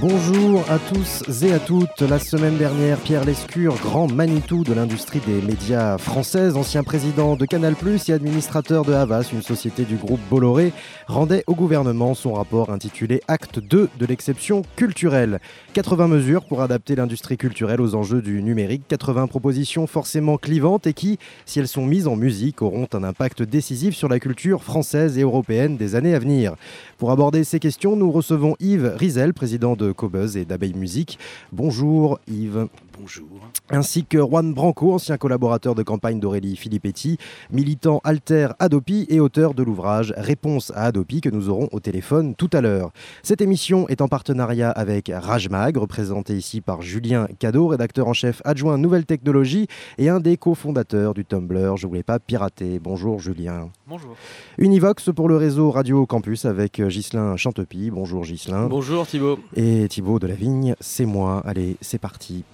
Bonjour à tous et à toutes. La semaine dernière, Pierre Lescure, grand Manitou de l'industrie des médias françaises, ancien président de Canal+, et administrateur de Havas, une société du groupe Bolloré, rendait au gouvernement son rapport intitulé Acte 2 de l'exception culturelle. 80 mesures pour adapter l'industrie culturelle aux enjeux du numérique, 80 propositions forcément clivantes et qui, si elles sont mises en musique, auront un impact décisif sur la culture française et européenne des années à venir. Pour aborder ces questions, nous recevons Yves Rizel, président de Cobuzz et d'Abeille Musique. Bonjour Yves. Bonjour. Ainsi que Juan Branco, ancien collaborateur de campagne d'Aurélie Filippetti, militant alter Adopi et auteur de l'ouvrage Réponse à Adopi que nous aurons au téléphone tout à l'heure. Cette émission est en partenariat avec Rajmag, représenté ici par Julien Cadeau, rédacteur en chef adjoint Nouvelles Technologies et un des cofondateurs du Tumblr Je voulais pas pirater. Bonjour Julien. Bonjour. Univox pour le réseau Radio Campus avec Ghislain Chantepie. Bonjour Ghislain. Bonjour Thibaut. Et Thibaut de la Vigne, c'est moi. Allez, c'est parti.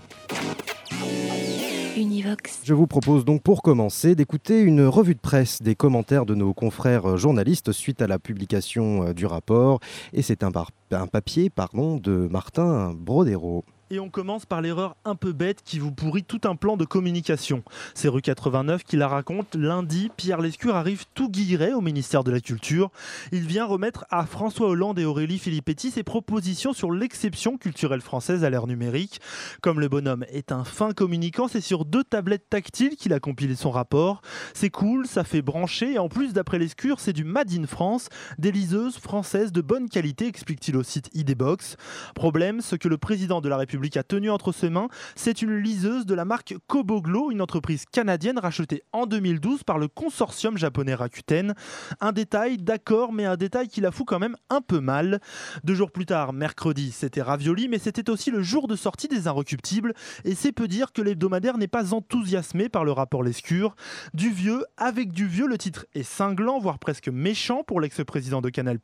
Je vous propose donc pour commencer d'écouter une revue de presse des commentaires de nos confrères journalistes suite à la publication euh, du rapport. Et c'est un papier pardon, de Martin Brodero. Et on commence par l'erreur un peu bête qui vous pourrit tout un plan de communication. C'est rue 89 qui la raconte. Lundi, Pierre Lescure arrive tout guilleret au ministère de la Culture. Il vient remettre à François Hollande et Aurélie Filippetti ses propositions sur l'exception culturelle française à l'ère numérique. Comme le bonhomme est un fin communicant, c'est sur deux tablettes tactiles qu'il a compilé son rapport. C'est cool, ça fait brancher et en plus, d'après Lescure, c'est du Made in France, des liseuses françaises de bonne qualité, explique-t-il au site IDbox. Problème, ce que le président de la République a tenu entre ses mains, c'est une liseuse de la marque Koboglo, une entreprise canadienne rachetée en 2012 par le consortium japonais Rakuten. Un détail, d'accord, mais un détail qui la fout quand même un peu mal. Deux jours plus tard, mercredi, c'était Ravioli, mais c'était aussi le jour de sortie des Inrecuptibles, et c'est peu dire que l'hebdomadaire n'est pas enthousiasmé par le rapport Lescure. Du vieux, avec du vieux, le titre est cinglant, voire presque méchant pour l'ex-président de Canal+.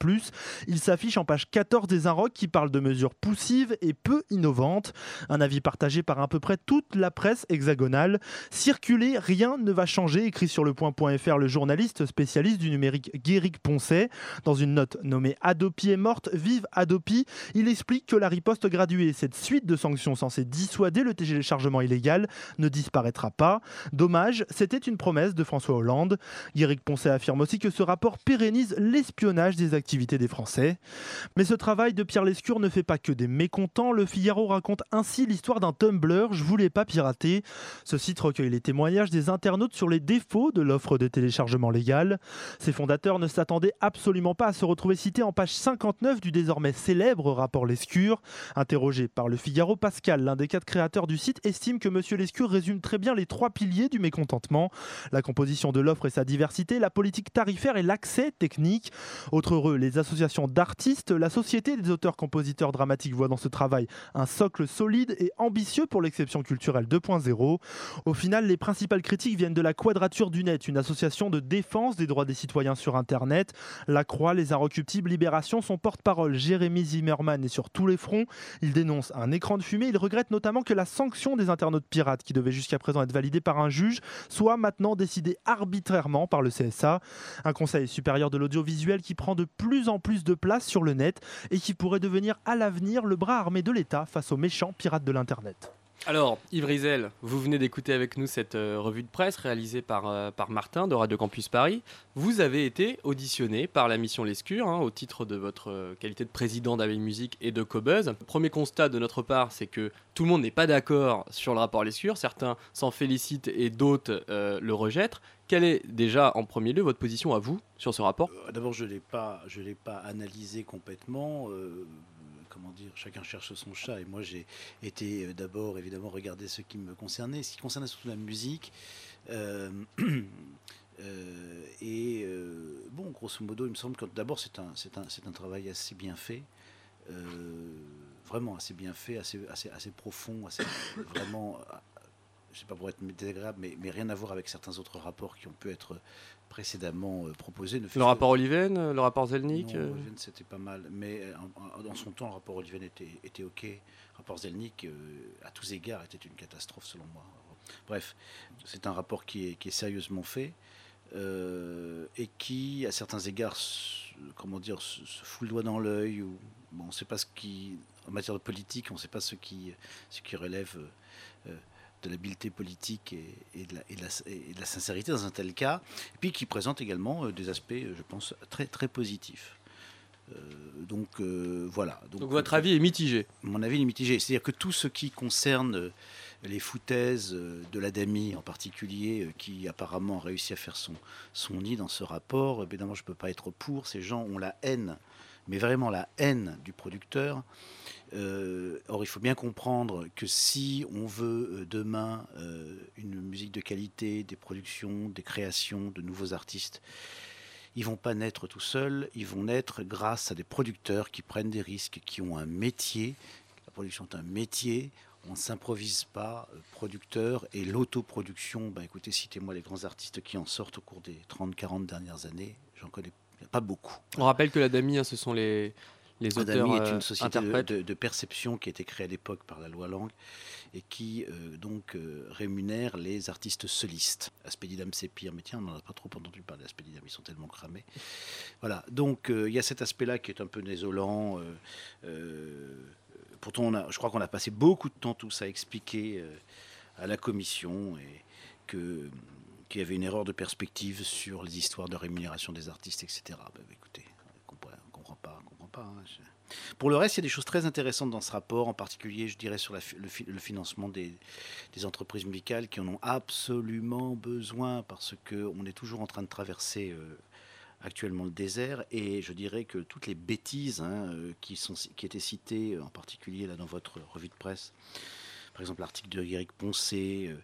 Il s'affiche en page 14 des Inrocks qui parle de mesures poussives et peu innovantes. Un avis partagé par à peu près toute la presse hexagonale. Circuler, rien ne va changer, écrit sur le point.fr le journaliste spécialiste du numérique Guéric Poncet. Dans une note nommée Adopi est morte, vive Adopi, il explique que la riposte graduée, cette suite de sanctions censées dissuader le téléchargement illégal, ne disparaîtra pas. Dommage, c'était une promesse de François Hollande. Guéric Poncet affirme aussi que ce rapport pérennise l'espionnage des activités des Français. Mais ce travail de Pierre Lescure ne fait pas que des mécontents. Le Figaro raconte ainsi l'histoire d'un Tumblr, je voulais pas pirater. Ce site recueille les témoignages des internautes sur les défauts de l'offre de téléchargement légal. Ses fondateurs ne s'attendaient absolument pas à se retrouver cités en page 59 du désormais célèbre rapport Lescure. Interrogé par le Figaro, Pascal, l'un des quatre créateurs du site, estime que Monsieur Lescure résume très bien les trois piliers du mécontentement la composition de l'offre et sa diversité, la politique tarifaire et l'accès technique. Autre heureux, les associations d'artistes, la société des auteurs-compositeurs dramatiques voit dans ce travail un socle solide et ambitieux pour l'exception culturelle 2.0. Au final, les principales critiques viennent de la Quadrature du Net, une association de défense des droits des citoyens sur Internet. La Croix, les Inrecuptibles, Libération, son porte-parole Jérémy Zimmerman est sur tous les fronts. Il dénonce un écran de fumée. Il regrette notamment que la sanction des internautes pirates, qui devait jusqu'à présent être validée par un juge, soit maintenant décidée arbitrairement par le CSA. Un conseil supérieur de l'audiovisuel qui prend de plus en plus de place sur le net et qui pourrait devenir à l'avenir le bras armé de l'État face aux méchants pirates de l'Internet. Alors, Yves Rizel, vous venez d'écouter avec nous cette euh, revue de presse réalisée par, euh, par Martin de Radio Campus Paris. Vous avez été auditionné par la mission Lescure hein, au titre de votre euh, qualité de président d'Aveille Musique et de Cobuzz. Premier constat de notre part, c'est que tout le monde n'est pas d'accord sur le rapport Lescure. Certains s'en félicitent et d'autres euh, le rejettent. Quelle est déjà en premier lieu votre position à vous sur ce rapport? Euh, D'abord, je ne l'ai pas, je l'ai pas analysé complètement. Comment dire, chacun cherche son chat. Et moi, j'ai été euh, d'abord, évidemment, regarder ce qui me concernait. Ce qui concernait surtout la musique. euh, euh, et bon, grosso modo, il me semble que d'abord, c'est un, travail assez bien fait. vraiment assez bien fait, assez, profond, assez, vraiment. euh, c'est pas pour être désagréable, mais, rien à voir avec certains autres rapports qui ont pu être précédemment proposés. le rapport Oliven, le rapport Zelnik Non, Oliven, c'était pas mal. Mais dans son temps, le rapport Oliven était, était OK. Le rapport Zelnik, à tous égards, était une catastrophe selon moi. Bref, c'est un rapport qui est, qui est sérieusement fait. Euh, et qui, à certains égards, comment dire, se, fout le doigt dans l'œil. Ou, bon, on ne sait pas ce qui, en matière de politique, on ne sait pas ce qui, ce qui relève euh, de l'habileté politique et, et, de la, et, de la, sincérité dans un tel cas, et puis qui présente également euh, des aspects, je pense, très, très positifs. donc voilà. Donc, donc votre avis est mitigé Mon avis est mitigé. C'est-à-dire que tout ce qui concerne les foutaises euh, de l'ADAMI en particulier, euh, qui apparemment a réussi à faire son, son nid dans ce rapport, évidemment je ne peux pas être pour. Ces gens ont la haine, mais vraiment la haine du producteur. Euh, or, il faut bien comprendre que si on veut demain une musique de qualité, des productions, des créations, de nouveaux artistes, ils vont pas naître tout seuls, ils vont naître grâce à des producteurs qui prennent des risques, qui ont un métier. La production est un métier on ne s'improvise pas euh, producteur et l'autoproduction, bah écoutez, citez-moi les grands artistes qui en sortent au cours des 30-40 dernières années, j'en connais pas beaucoup. On rappelle que la DAMI, hein, ce sont les, les auteurs est une euh, société de, perception qui a été créée à l'époque par la loi Langue et qui euh, donc rémunère les artistes solistes. Aspédidam c'est pire, mais tiens, on n'en a pas trop entendu parler d'Aspédidam, ils sont tellement cramés. Voilà, donc il y a cet aspect-là qui est un peu désolant pourtant, je crois qu'on a passé beaucoup de temps tous à expliquer euh, à la commission et que qu'il y avait une erreur de perspective sur les histoires de rémunération des artistes, etc. Bah, écoutez, hein, Pour le reste, il y a des choses très intéressantes dans ce rapport, en particulier, je dirais, sur le, financement des, entreprises musicales qui en ont absolument besoin parce qu'on est toujours en train de traverser euh, actuellement le désert. Et je dirais que toutes les bêtises hein, euh, qui, sont, qui étaient citées, en particulier là dans votre revue de presse, par exemple l'article de Eric Poncé, euh,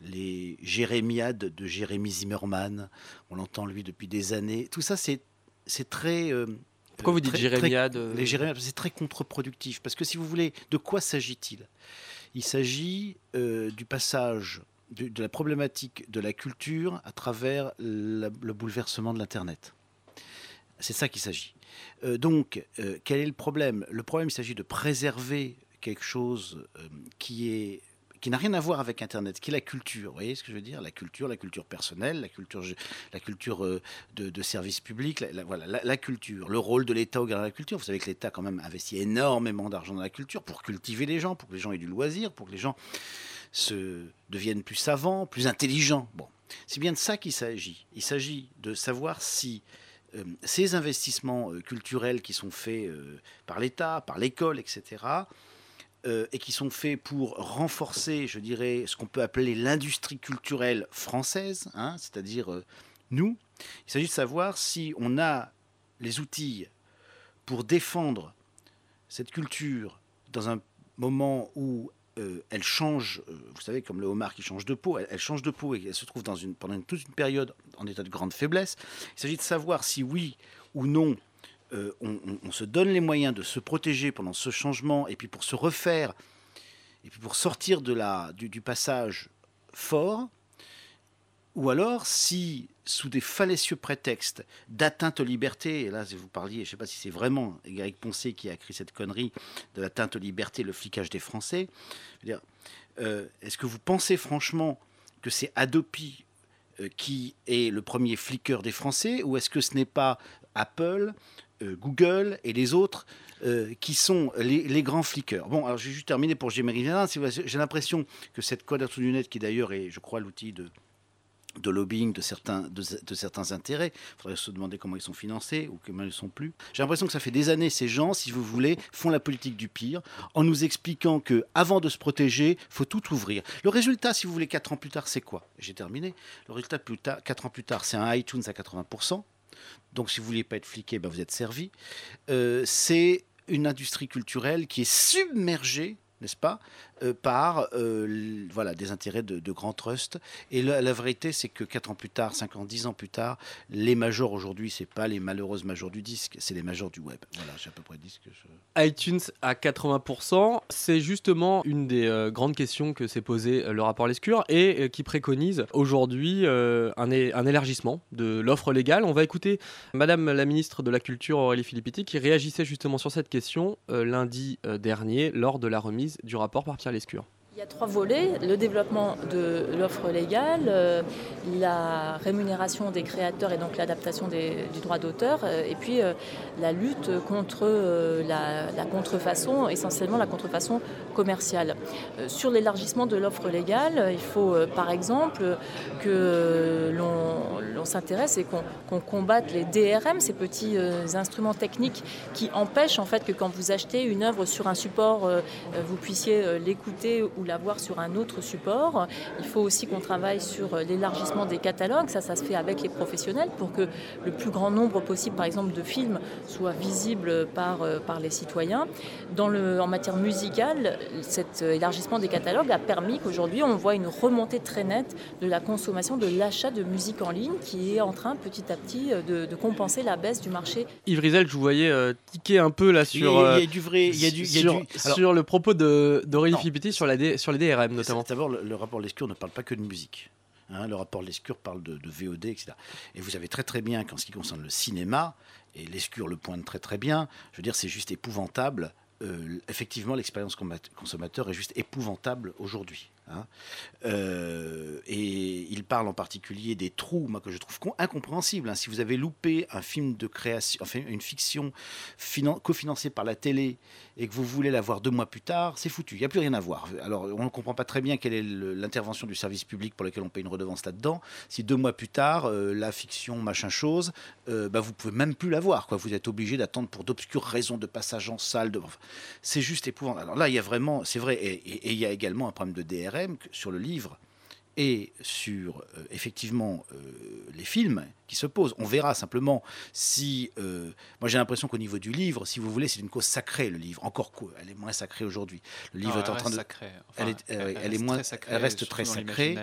les jérémiades de Jérémy Zimmerman, on l'entend lui depuis des années. Tout ça, c'est très... Pourquoi vous dites Les jérémiades, c'est très contre-productif. Parce que si vous voulez, de quoi s'agit-il? Il s'agit du passage de, la problématique de la culture à travers le bouleversement de l'Internet. C'est ça qu'il s'agit. Euh, donc, euh, quel est le problème? Le problème, il s'agit de préserver quelque chose euh, qui est qui n'a rien à voir avec Internet, qui est la culture. Vous voyez ce que je veux dire? La culture, la culture personnelle, la culture, la culture de, de service public, la, voilà, la, culture, le rôle de l'État au de la culture. Vous savez que l'État quand même investit énormément d'argent dans la culture pour cultiver les gens, pour que les gens aient du loisir, pour que les gens se deviennent plus savants, plus intelligents. Bon, c'est bien de ça qu'il s'agit. Il s'agit de savoir si euh, ces investissements euh, culturels qui sont faits euh, par l'État, par l'école, etc., et qui sont faits pour renforcer, je dirais, ce qu'on peut appeler l'industrie culturelle française, hein, c'est-à-dire nous, il s'agit de savoir si on a les outils pour défendre cette culture dans un moment où euh, elle change, euh, vous savez, comme le homard qui change de peau, elle, change de peau et elle se trouve pendant toute une période en état de grande faiblesse. Il s'agit de savoir si oui ou non euh, on, se donne les moyens de se protéger pendant ce changement et puis pour se refaire et puis pour sortir de la, du passage fort, ou alors si sous des fallacieux prétextes d'atteinte aux libertés, et là vous parliez, je ne sais pas si c'est vraiment Eric Poncé qui a écrit cette connerie de l'atteinte aux libertés, le flicage des Français, euh, est-ce que vous pensez franchement que c'est Adopi euh, qui est le premier flicker des Français, ou est-ce que ce n'est pas Apple, Google et les autres qui sont les, grands flickers. Bon, alors j'ai juste terminé pour Gémery J'ai l'impression que cette quadrature du net, qui d'ailleurs est, je crois, l'outil de, lobbying de certains, de, certains intérêts. Il faudrait se demander comment ils sont financés ou comment ils ne sont plus. J'ai l'impression que ça fait des années, ces gens, si vous voulez, font la politique du pire en nous expliquant que avant de se protéger, faut tout ouvrir. Le résultat, si vous voulez, quatre ans plus tard, c'est quoi? J'ai terminé. Le résultat, plus tard, quatre ans plus tard, c'est un iTunes à 80%. Donc, si vous voulez pas être fliqué, ben vous êtes servi. Euh, c'est une industrie culturelle qui est submergée n'est-ce pas, euh, par euh, voilà, des intérêts de, de grands trusts. Et la, vérité, c'est que 4 ans plus tard, 5 ans, 10 ans plus tard, les majors aujourd'hui, c'est pas les malheureuses majors du disque, c'est les majors du web. Voilà, j'ai à peu près dit ce que je... iTunes à 80%, c'est justement une des euh, grandes questions que s'est posé euh, le rapport Lescure et qui préconise aujourd'hui un, un élargissement de l'offre légale. On va écouter Madame la ministre de la Culture Aurélie Filippetti qui réagissait justement sur cette question lundi dernier lors de la remise du rapport par Pierre Lescure. Il y a trois volets, le développement de l'offre légale, euh, la rémunération des créateurs et donc l'adaptation du droit d'auteur, euh, et puis euh, la lutte contre la, contrefaçon, essentiellement la contrefaçon commerciale. Sur l'élargissement de l'offre légale, il faut par exemple que l'on s'intéresse et qu'on combatte les DRM, ces petits instruments techniques qui empêchent en fait que quand vous achetez une œuvre sur un support, vous puissiez l'écouter ou la voir sur un autre support. Il faut aussi qu'on travaille sur euh, l'élargissement des catalogues. Ça, ça se fait avec les professionnels pour que le plus grand nombre possible, par exemple, de films soient visibles par, euh, par les citoyens. Dans le, en matière musicale, cet euh, élargissement des catalogues a permis qu'aujourd'hui, on voit une remontée très nette de la consommation, de l'achat de musique en ligne qui est en train petit à petit de, de compenser la baisse du marché Yves Rizel, je vous voyais euh, tiquer un peu là sur, il, y a, il y a du vrai, il y a du... il y a sur, du- alors- sur le propos de- d'Aurélie. Filippetti sur, la Sur les DRM notamment. D'abord, le, le rapport Lescure ne parle pas que de musique. Hein, le rapport Lescure parle de, de VOD, etc. Et vous savez très très bien qu'en ce qui concerne le cinéma, et Lescure le pointe très très bien, je veux dire, c'est juste épouvantable. Euh, effectivement, l'expérience consommateur est juste épouvantable aujourd'hui. hein. Euh, et il parle en particulier des trous, moi que je trouve incompréhensibles. hein. Si vous avez loupé un film de création, enfin une fiction finan- cofinancée par la télé et que vous voulez la voir deux mois plus tard, c'est foutu. Il n'y a plus rien à voir. Alors, on ne comprend pas très bien quelle est l'intervention du service public pour lequel on paye une redevance là-dedans. Si deux mois plus tard, euh, la fiction, machin chose, euh, bah, vous pouvez même plus la voir. Quoi. Vous êtes obligé d'attendre pour d'obscures raisons de passage en salle. C'est juste épouvantable. Alors là, il y a vraiment, c'est vrai, et, il y a également un problème de DRM sur le livre et sur euh, effectivement euh, les films qui se posent. On verra simplement si. euh, moi, j'ai l'impression qu'au niveau du livre, si vous voulez, c'est une cause sacrée le livre. Encore quoi, elle est moins sacrée aujourd'hui. Le livre Non, est en train de. sacrée. elle est, elle elle est reste moins. très sacrée, elle reste très sacrée.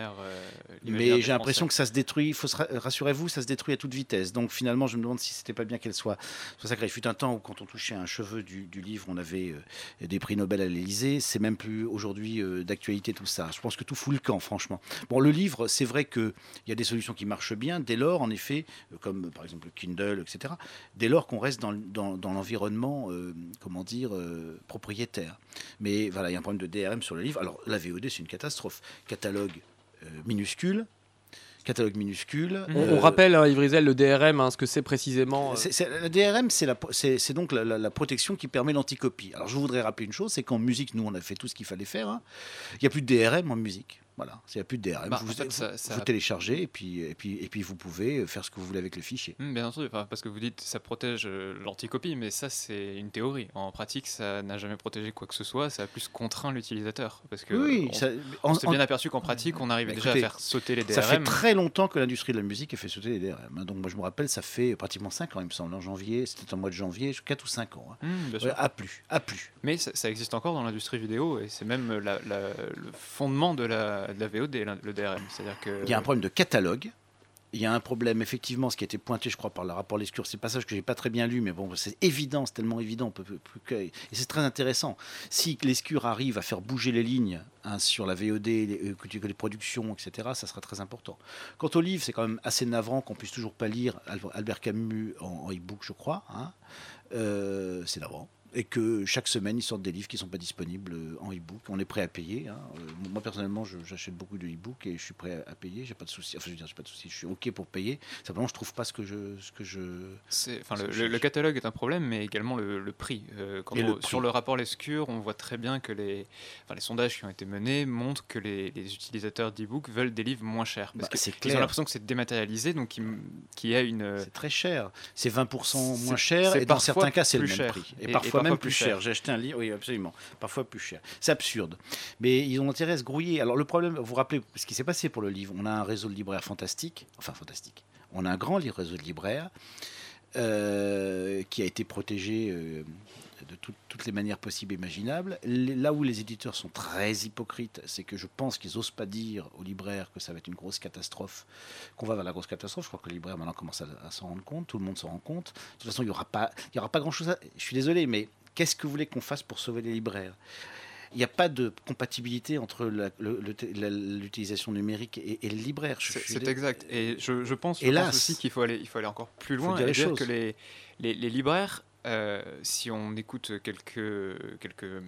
mais j'ai l'impression que ça se détruit. Il faut rassurez-vous, ça se détruit à toute vitesse. Donc finalement, je me demande si c'était pas bien qu'elle soit, soit sacrée. Il fut un temps où quand on touchait un cheveu du, du livre, on avait des prix Nobel à l'Élysée. C'est même plus aujourd'hui d'actualité tout ça. Je pense que tout fout le camp, franchement. Bon, le livre, c'est vrai qu'il y a des solutions qui marchent bien. Dès lors, en effet, euh, comme euh, par exemple le Kindle, etc. Dès lors qu'on reste dans, le- dans, dans l'environnement, euh, comment dire, euh, propriétaire. Mais voilà, il y a un problème de DRM sur le livre. Alors la VOD, c'est une catastrophe. Catalogue euh, minuscule. Catalogue minuscule. On, Euh, on rappelle, hein, Yves Rizel, le DRM, hein, ce que c'est précisément. euh, la DRM, c'est donc la, la- la protection qui permet l'anticopie. Alors je voudrais rappeler une chose, c'est qu'en musique, nous, on a fait tout ce qu'il fallait faire. hein. Il n'y a plus de DRM en musique. Voilà, il n'y a plus de DRM. Bah, vous, en fait, vous- ça- ça- vous téléchargez et puis, et, puis, et puis vous pouvez faire ce que vous voulez avec le fichier. Hmm, Bien entendu, parce que vous dites ça protège euh, l'anticopie, mais ça c'est une théorie. En pratique, ça n'a jamais protégé quoi que ce soit, ça a plus contraint l'utilisateur. Parce que Oui, on, ça- on en- s'est en- bien aperçu qu'en pratique, on arrivait Bah, déjà écoutez, à faire sauter les Ça fait DRM. très longtemps que l'industrie de la musique a fait sauter les DRM. hein. Donc moi je me rappelle, ça fait pratiquement 5 ans, il me semble, en janvier, c'était en mois de janvier, 4 ou 5 ans. hein. Sûr. Ouais, à plus, à plus. Mais ça, ça existe encore dans l'industrie vidéo et c'est même la- la- le fondement de la, de la VOD, le DRM. Il y a un problème de catalogue. Il y a un problème, effectivement, ce qui a été pointé, je crois, par le rapport Lescure. C'est un passage que j'ai pas très bien lu, mais bon, c'est évident, c'est tellement évident. Et c'est très intéressant. Si Lescure arrive à faire bouger les lignes hein, sur la VOD, les, euh, les productions, etc., ça sera très important. Quant au livre, c'est quand même assez navrant qu'on puisse toujours pas lire Al- Albert Camus en, en e-book, je crois. hein. Euh, c'est navrant. Et que chaque semaine, ils sortent des livres qui ne sont pas disponibles euh, en e-book. On est prêt à payer. hein. Euh, moi, personnellement, j'achète beaucoup de e-book et je suis prêt à, payer. J'ai pas de souci. Enfin, je veux dire, j'ai pas de souci. Je suis OK pour payer. Simplement, je trouve pas ce que je. Ce que je... C'est- Enfin, le, je catalogue est un problème, mais également le, le prix. Euh, quand Et on- le prix. Sur le rapport Lescure, on voit très bien que les, enfin, les sondages qui ont été menés montrent que les, les utilisateurs d'e-book veulent des livres moins chers. Parce Bah, qu'ils clair. ont l'impression que c'est dématérialisé, donc il- qu'il y a une... C'est très cher. C'est 20% moins cher et dans certains cas, c'est le même cher. prix. Et, Et- et parfois parfois même plus plus cher. cher. J'ai acheté un livre, oui, absolument. Parfois plus cher. C'est absurde. Mais ils ont intérêt à se grouiller. Alors le problème, vous vous rappelez ce qui s'est passé pour le livre. On a un réseau de libraires fantastique. Enfin, fantastique. On a un grand réseau de libraires euh, qui a été protégé euh, de tout- toutes les manières possibles et imaginables. Les- là où les éditeurs sont très hypocrites, c'est que je pense qu'ils n'osent pas dire aux libraires que ça va être une grosse catastrophe, qu'on va vers la grosse catastrophe. Je crois que les libraires maintenant commencent à, à s'en rendre compte, tout le monde s'en rend compte. De toute façon, il n'y aura pas, il y aura pas grand-chose à... Je suis désolé, mais qu'est-ce que vous voulez qu'on fasse pour sauver les libraires? Il n'y a pas de compatibilité entre l'utilisation numérique et, et le libraire. C'est exact. Et je, je pense, je Hélas. pense aussi qu'il faut aller, il faut aller encore plus loin et dire que les, les, les libraires, euh, si on écoute quelques, quelques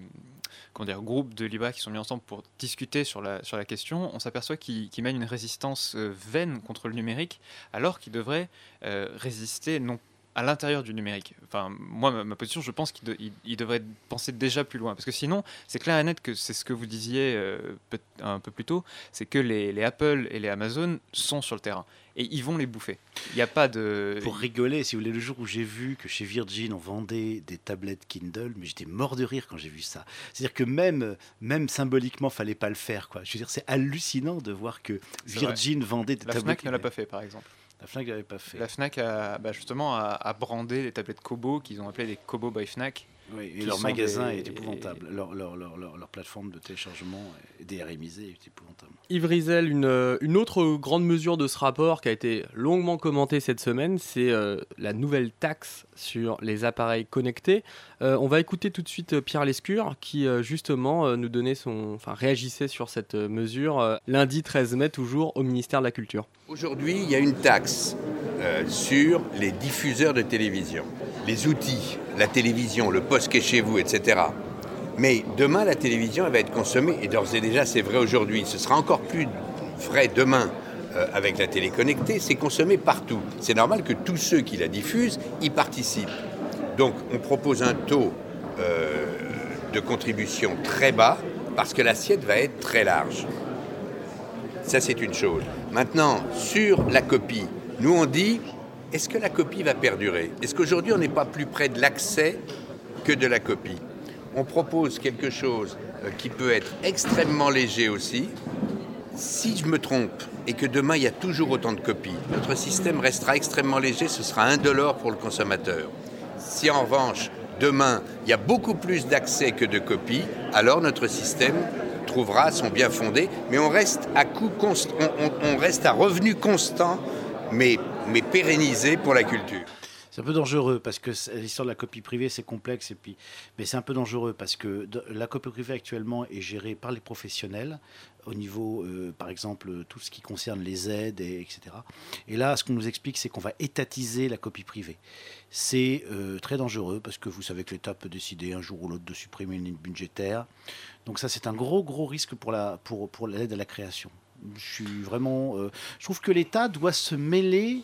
comment dire, groupes de libraires qui sont mis ensemble pour discuter sur la, sur la question, on s'aperçoit qu'ils qu'ils mènent une résistance euh, vaine contre le numérique, alors qu'ils devraient euh, résister non à l'intérieur du numérique. Enfin, moi, ma, ma position, je pense qu'ils de- devraient penser déjà plus loin. Parce que sinon, c'est clair et net que c'est ce que vous disiez euh, peut- un peu plus tôt, c'est que les, les Apple et les Amazon sont sur le terrain. Et ils vont les bouffer. Il n'y a pas de... Pour rigoler, si vous voulez, le jour où j'ai vu que chez Virgin on vendait des tablettes Kindle, mais j'étais mort de rire quand j'ai vu ça. C'est-à-dire que même, même symboliquement, fallait pas le faire. Quoi. Je veux dire, c'est hallucinant de voir que Virgin vendait des La tablettes. FNAC ne l'a pas fait, par exemple. La FNAC l'avait pas fait. La FNAC a bah, justement a, a brandé les tablettes Kobo qu'ils ont appelées les Kobo by FNAC. Oui, et leur magasin des- est épouvantable. Leur, leur, leur, leur, leur plateforme de téléchargement est DRMisée est épouvantable. Yves Rizel, une, euh, une autre grande mesure de ce rapport qui a été longuement commentée cette semaine, c'est euh, la nouvelle taxe sur les appareils connectés. Euh, on va écouter tout de suite Pierre Lescure qui euh, justement euh, nous donnait son, enfin réagissait sur cette mesure euh, lundi 13 mai toujours au ministère de la Culture. Aujourd'hui, il y a une taxe euh, sur les diffuseurs de télévision, les outils, la télévision, le poste qui est chez vous, etc. Mais demain, la télévision, elle va être consommée, et d'ores et déjà, c'est vrai aujourd'hui, ce sera encore plus vrai demain euh, avec la télé connectée, c'est consommé partout. C'est normal que tous ceux qui la diffusent y participent. Donc, on propose un taux euh, de contribution très bas parce que l'assiette va être très large. Ça, c'est une chose. Maintenant, sur la copie, nous, on dit, est-ce que la copie va perdurer? Est-ce qu'aujourd'hui, on n'est pas plus près de l'accès que de la copie? On propose quelque chose euh, qui peut être extrêmement léger aussi. Si je me trompe et que demain, il y a toujours autant de copies, notre système restera extrêmement léger, ce sera indolore pour le consommateur. Si en revanche, demain, il y a beaucoup plus d'accès que de copies, alors notre système trouvera son bien fondé, mais on reste à coût on reste à revenu constant, mais, mais pérennisé pour la culture. C'est un peu dangereux parce que l'histoire de la copie privée, c'est complexe. Et puis, mais c'est un peu dangereux parce que la copie privée actuellement est gérée par les professionnels au niveau, euh, par exemple, tout ce qui concerne les aides, et, etc. Et là, ce qu'on nous explique, c'est qu'on va étatiser la copie privée. C'est euh, très dangereux parce que vous savez que l'État peut décider un jour ou l'autre de supprimer une ligne budgétaire. Donc ça, c'est un gros, gros risque pour la pour, pour l'aide à la création. Je suis vraiment. euh, je trouve que l'État doit se mêler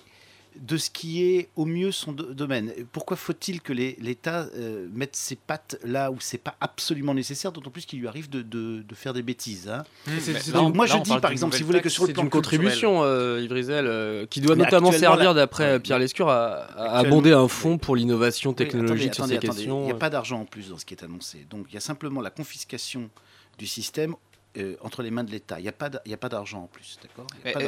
de ce qui est au mieux son do- domaine. Pourquoi faut-il que l'État euh, mette ses pattes là où c'est pas absolument nécessaire, d'autant plus qu'il lui arrive de, de- de faire des bêtises hein. Donc, c'est moi, là, je dis par exemple, si vous voulez que sur le plan une contribution, euh, Yves Rizel, euh, qui doit Mais notamment servir, d'après Ouais, Pierre Lescure, à, abonder un fonds pour l'innovation technologique attendez, sur attendez, ces attendez. questions. Il n'y a pas d'argent en plus dans ce qui est annoncé. Donc il y a simplement la confiscation du système euh, entre les mains de l'État. Il n'y a pas d'argent en plus, d'accord?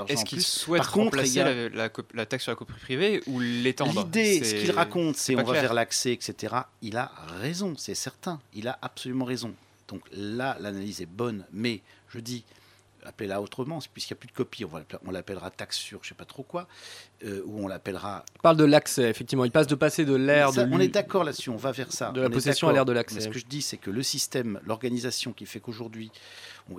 Est-ce qu'il souhaite Par contre, il remplacer a- la, la cop- la taxe sur la copie privée ou l'étendre? L'idée, ce qu'il raconte, c'est on va vers l'accès, etc. Il a raison, c'est certain. Il a absolument raison. Donc là, l'analyse est bonne, mais je dis, appelez-la autrement, puisqu'il n'y a plus de copie, on, l'appellera taxe sur je ne sais pas trop quoi, euh, ou on l'appellera... Il parle de l'accès, effectivement. Il passe de passer de l'ère de on est d'accord là-dessus, on va vers ça. de la On possession à l'ère de l'accès. Ce que je dis, c'est que le système, l'organisation qui fait qu'aujourd'hui,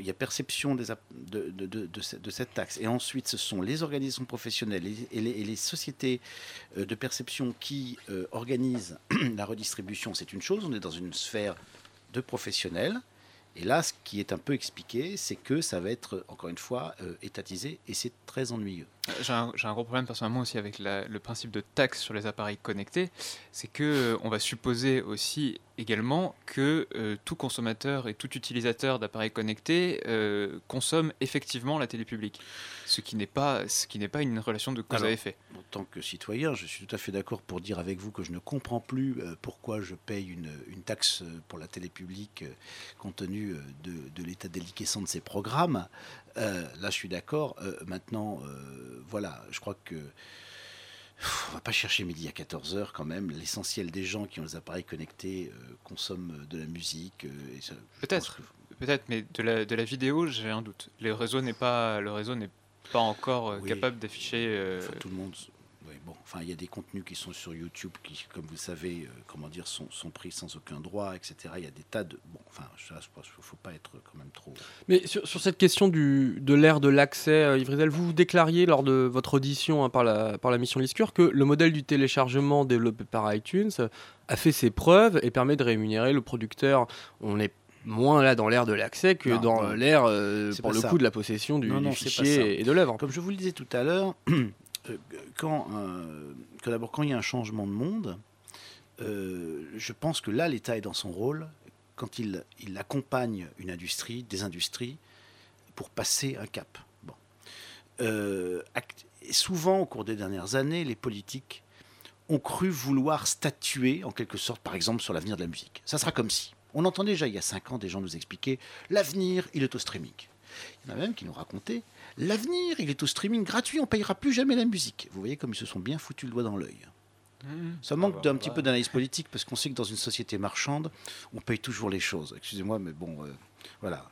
il y a perception des, de, de- de- de ce- de cette taxe. Et ensuite, ce sont les organisations professionnelles et, et les, et les sociétés euh, de perception qui euh, organisent la redistribution. C'est une chose, on est dans une sphère de professionnels. Et là, ce qui est un peu expliqué, c'est que ça va être, encore une fois, euh, étatisé et c'est très ennuyeux. J'ai un, gros problème personnellement aussi avec la- le principe de taxe sur les appareils connectés, c'est que euh, on va supposer aussi également que euh, tout consommateur et tout utilisateur d'appareils connectés euh, consomme effectivement la télé publique, ce qui n'est pas ce qui n'est pas une relation de cause Alors, à effet. En tant que citoyen, je suis tout à fait d'accord pour dire avec vous que je ne comprends plus pourquoi je paye une, une taxe pour la télé publique compte tenu de, de l'état déliquescent de ces programmes. Euh, là, je suis d'accord. Euh, maintenant, euh, voilà, je crois que pff, on va pas chercher midi à 14h quand même. L'essentiel des gens qui ont les appareils connectés consomment de la musique. Peut-être, que- peut-être, mais de la, de la vidéo, j'ai un doute. Le réseau n'est pas, le réseau n'est pas encore Oui. capable d'afficher. tout le monde. Bon, enfin, il y a des contenus qui sont sur YouTube qui, comme vous savez, euh, comment dire, sont, sont pris sans aucun droit, etc. Il y a des tas de. Bon, enfin, ça, je pense qu'il faut pas être quand même trop. Mais sur, sur cette question du, de l'ère de l'accès, euh, Yves Rizel, vous déclariez lors de votre audition hein, par, la, par la mission Liscure que le modèle du téléchargement développé par iTunes a fait ses preuves et permet de rémunérer le producteur. On est moins là dans l'ère de l'accès que Non, dans l'ère, euh, pour le ça. coup, de la possession du, Non, du non, fichier et de l'œuvre. Comme je vous le disais tout à l'heure, quand, euh, d'abord, quand il y a un changement de monde, euh, je pense que là, l'État est dans son rôle quand il, accompagne une industrie, des industries, pour passer un cap. Bon. Euh, souvent, au cours des dernières années, les politiques ont cru vouloir statuer, en quelque sorte, par exemple, sur l'avenir de la musique. Ça sera comme si. On entendait déjà il y a cinq ans des gens nous expliquer l'avenir, il est au streaming. Il y en a même qui nous racontaient l'avenir, il est au streaming gratuit, on payera plus jamais la musique. Vous voyez comme ils se sont bien foutus le doigt dans l'œil. Ça manque d'un petit peu d'analyse politique parce qu'on sait que dans une société marchande, on paye toujours les choses. Excusez-moi, mais bon, euh, voilà.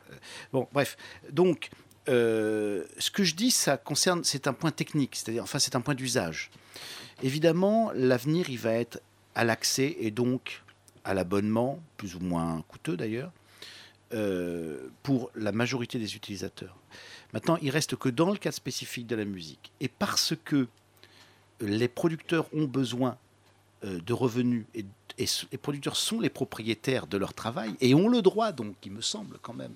Bon, bref. Donc, euh, ce que je dis, ça concerne, c'est un point technique, c'est-à-dire, enfin, c'est un point d'usage. Évidemment, l'avenir, il va être à l'accès et donc à l'abonnement, plus ou moins coûteux d'ailleurs, euh, pour la majorité des utilisateurs. Maintenant, il reste que dans le cas spécifique de la musique, et parce que les producteurs ont besoin euh, de revenus et, les producteurs sont les propriétaires de leur travail et ont le droit, donc, il me semble quand même,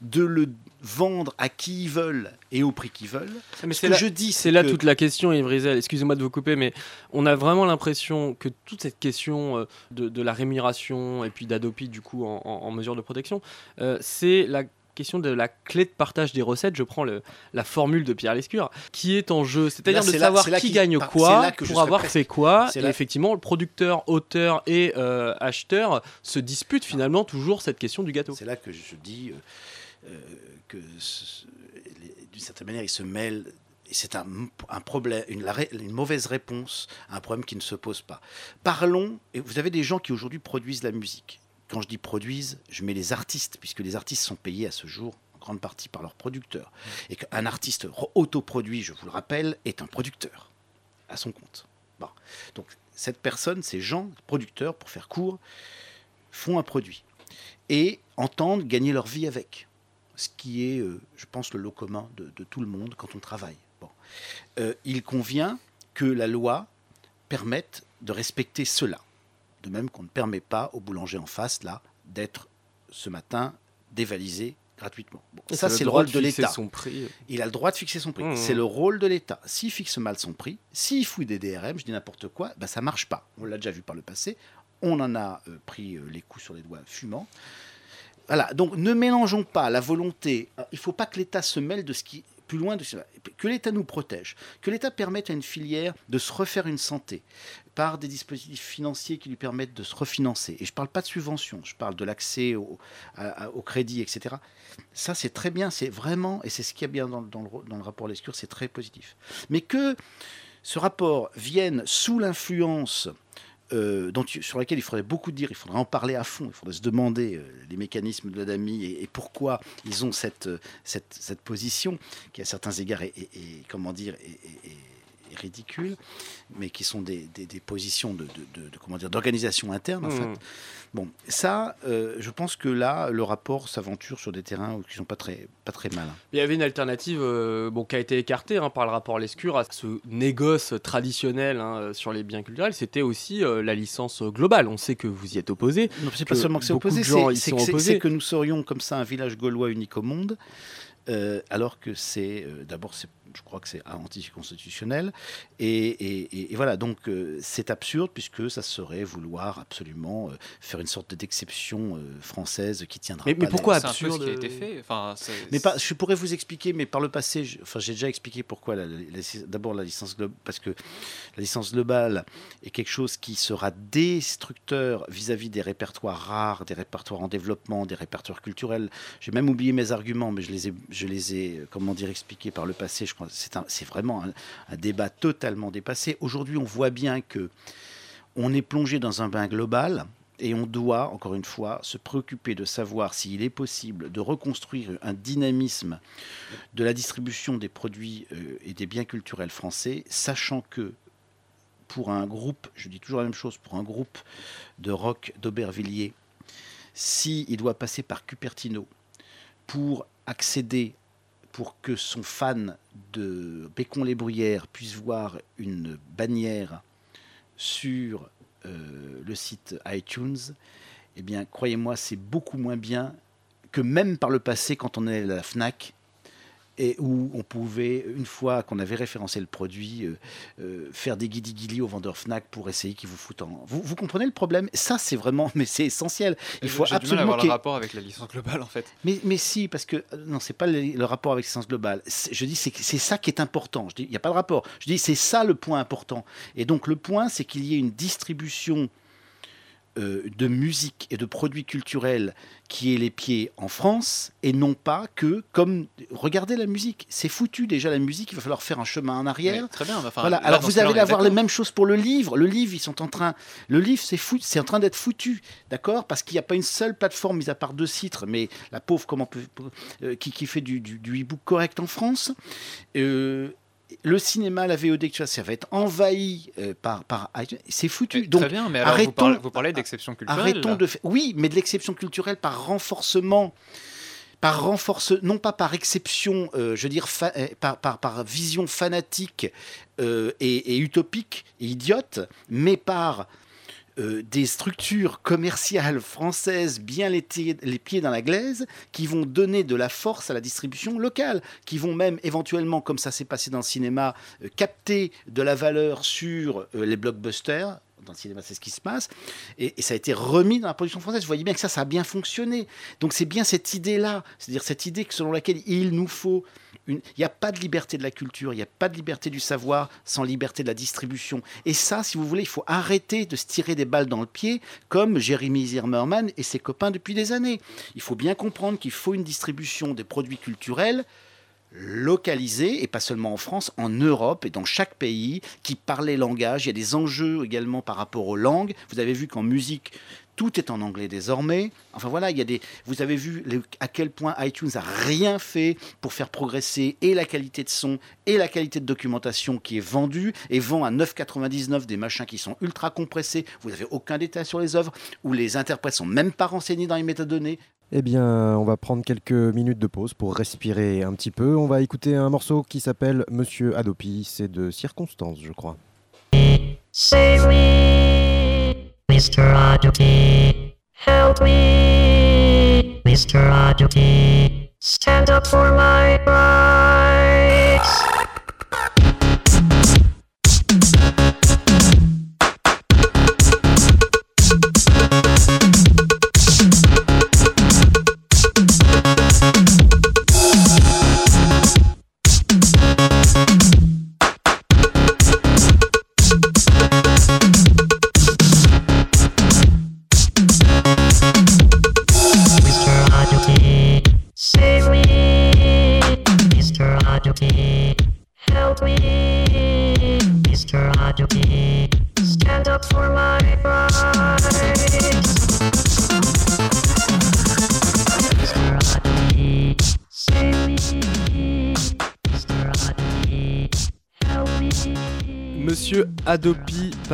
de le vendre à qui ils veulent et au prix qu'ils veulent. Mais Ce c'est que là, je dis, c'est là toute la question, Yves Rizel. Excusez-moi de vous couper, mais on a vraiment l'impression que toute cette question euh, de, de la rémunération et puis d'Adopi, du coup, en, en- en mesure de protection, euh, c'est la question de la clé de partage des recettes. Je prends le- la formule de Pierre Lescure, qui est en jeu. C'est-à-dire de là- savoir là qui gagne par- c'est quoi pour avoir presque- fait quoi. Et là- effectivement, le producteur, auteur et euh, acheteur se disputent finalement toujours cette question du gâteau. C'est là que je dis euh, euh, que d'une certaine manière, ils se mêlent. C'est un, un problème, une mauvaise réponse à un problème qui ne se pose pas. Parlons, et vous avez des gens qui aujourd'hui produisent la musique. Quand je dis produisent, je mets les artistes, puisque les artistes sont payés à ce jour en grande partie par leurs producteurs. Et qu'un artiste ro- autoproduit, je vous le rappelle, est un producteur à son compte. Bon. Donc cette personne, ces gens, producteurs, pour faire court, font un produit et entendent gagner leur vie avec. Ce qui est, euh, je pense, le lot commun de, de tout le monde quand on travaille. Bon. Euh, il convient que la loi permette de respecter cela. De même qu'on ne permet pas au boulanger en face, là, d'être ce matin dévalisé gratuitement. Bon, ça, c'est le rôle de l'État. Il a le droit de fixer son prix. Mmh. C'est le rôle de l'État. S'il fixe mal son prix, s'il fouille des DRM, je dis n'importe quoi, ben ça marche pas. On l'a déjà vu par le passé. On en a euh, pris euh, les coups sur les doigts fumants. Voilà, donc ne mélangeons pas la volonté. euh, Il ne faut pas que l'État se mêle de ce qui plus loin de. Que l'État nous protège, que l'État permette à une filière de se refaire une santé par des dispositifs financiers qui lui permettent de se refinancer. Et je ne parle pas de subventions, je parle de l'accès au, crédit, etc. Ça, c'est très bien, c'est vraiment, et c'est ce qu'il y a bien dans, le, rapport Lescure, c'est très positif. Mais que ce rapport vienne sous l'influence euh, dont sur laquelle il faudrait beaucoup dire, il faudrait en parler à fond, il faudrait se demander euh, les mécanismes de l'ADAMI et, et pourquoi ils ont cette, euh, position qui à certains égards est- comment dire, est, est- est- est ridicule, mais qui sont des, des- des positions de, de- de- de- comment dire d'organisation interne en Mmh. fait. Bon, ça, euh, je pense que là, le rapport s'aventure sur des terrains qui sont pas très, pas très malins. Il y avait une alternative euh, bon, qui a été écartée hein, par le rapport Lescure à ce négoce traditionnel hein, sur les biens culturels. C'était aussi euh, la licence globale. On sait que vous y êtes opposé. Non, c'est pas seulement que c'est opposé, c'est- que, que nous serions comme ça un village gaulois unique au monde, euh, alors que c'est euh, d'abord, c'est- je crois que c'est anticonstitutionnel, et, et- et- et voilà, donc euh, c'est absurde puisque ça serait vouloir absolument euh, faire une sorte d'exception euh, française qui tiendra Mais- pas. mais pourquoi peu ce qui a été fait. Enfin, mais pas, je pourrais vous expliquer, mais par le passé, je- enfin, j'ai déjà expliqué pourquoi. D'abord, la licence globale, parce que la licence globale est quelque chose qui sera destructeur vis-à-vis des répertoires rares, des répertoires en développement, des répertoires culturels. J'ai même oublié mes arguments, mais je les ai, je les ai, euh, comment dire, expliqués par le passé. Je crois c'est vraiment un, débat totalement dépassé. Aujourd'hui, on voit bien que on est plongé dans un bain global et on doit, encore une fois, se préoccuper de savoir s'il est possible de reconstruire un dynamisme de la distribution des produits euh, et des biens culturels français, sachant que pour un groupe, je dis toujours la même chose, pour un groupe de rock d'Aubervilliers, s'il doit passer par Cupertino pour accéder, pour que son fan de Bécon-les-Bruyères puisse voir une bannière sur euh, le site iTunes, eh bien, croyez-moi, c'est beaucoup moins bien que même par le passé quand on est à la FNAC et où on pouvait, une fois qu'on avait référencé le produit, euh, euh, faire des guidi-guili aux vendeurs Fnac pour essayer qu'ils vous foutent en. Vous, vous comprenez le problème? Ça, c'est vraiment, mais c'est essentiel. Il faut absolument. Du mal à avoir le rapport avec la licence globale, en fait. Mais, mais si, parce que non, c'est pas le, le, rapport avec la licence globale. Je dis, c'est c'est ça qui est important. Je dis, il n'y a pas de rapport. Je dis, c'est ça le point important. Et donc le point, c'est qu'il y ait une distribution euh, de musique et de produits culturels qui est les pieds en France et non pas que comme regardez la musique c'est foutu déjà la musique il va falloir faire un chemin en arrière. Très bien enfin, voilà alors vous allez avoir les mêmes choses pour le livre. Le livre ils sont en train le livre c'est c'est en train d'être foutu d'accord? Parce qu'il n'y a pas une seule plateforme mis à part deux sites mais la pauvre comment peut, euh, qui, qui fait du, du, du e-book correct en France. Euh, le cinéma, la VOD, tu vois, ça va être envahi euh, par, par C'est foutu. Donc, Très bien, mais alors arrêtons, vous parlez, vous parlez d'exception culturelle. Arrêtons de Oui, mais de l'exception culturelle par renforcement. Par renforce, non pas par exception, euh, je veux dire, fa... par, par, par, vision fanatique euh, et, et, utopique et idiote, mais par euh, des structures commerciales françaises bien les, les, pieds dans la glaise qui vont donner de la force à la distribution locale, qui vont même éventuellement, comme ça s'est passé dans le cinéma, euh, capter de la valeur sur euh, les blockbusters dans le cinéma, c'est ce qui se passe. Et, ça a été remis dans la production française. Vous voyez bien que ça, ça a bien fonctionné. Donc c'est bien cette idée-là, c'est-à-dire cette idée que selon laquelle il nous faut. Il n'y a pas de liberté de la culture, il n'y a pas de liberté du savoir sans liberté de la distribution. Et ça, si vous voulez, il faut arrêter de se tirer des balles dans le pied comme Jérémy Zimmerman et ses copains depuis des années. Il faut bien comprendre qu'il faut une distribution des produits culturels localisé, et pas seulement en France, en Europe et dans chaque pays qui parle les langages. Il y a des enjeux également par rapport aux langues. Vous avez vu qu'en musique, tout est en anglais désormais. Enfin voilà, il y a des. Vous avez vu à quel point iTunes a rien fait pour faire progresser et la qualité de son et la qualité de documentation qui est vendue et vend à 9,99 des machins qui sont ultra compressés. Vous n'avez aucun détail sur les œuvres où les interprètes sont même pas renseignés dans les métadonnées. Eh bien, on va prendre quelques minutes de pause pour respirer un petit peu. On va écouter un morceau qui s'appelle Monsieur Adopi. C'est de circonstance, je crois. Save me, Mr. Adopi. Help me, Mr. Adopi. Stand up for my rights.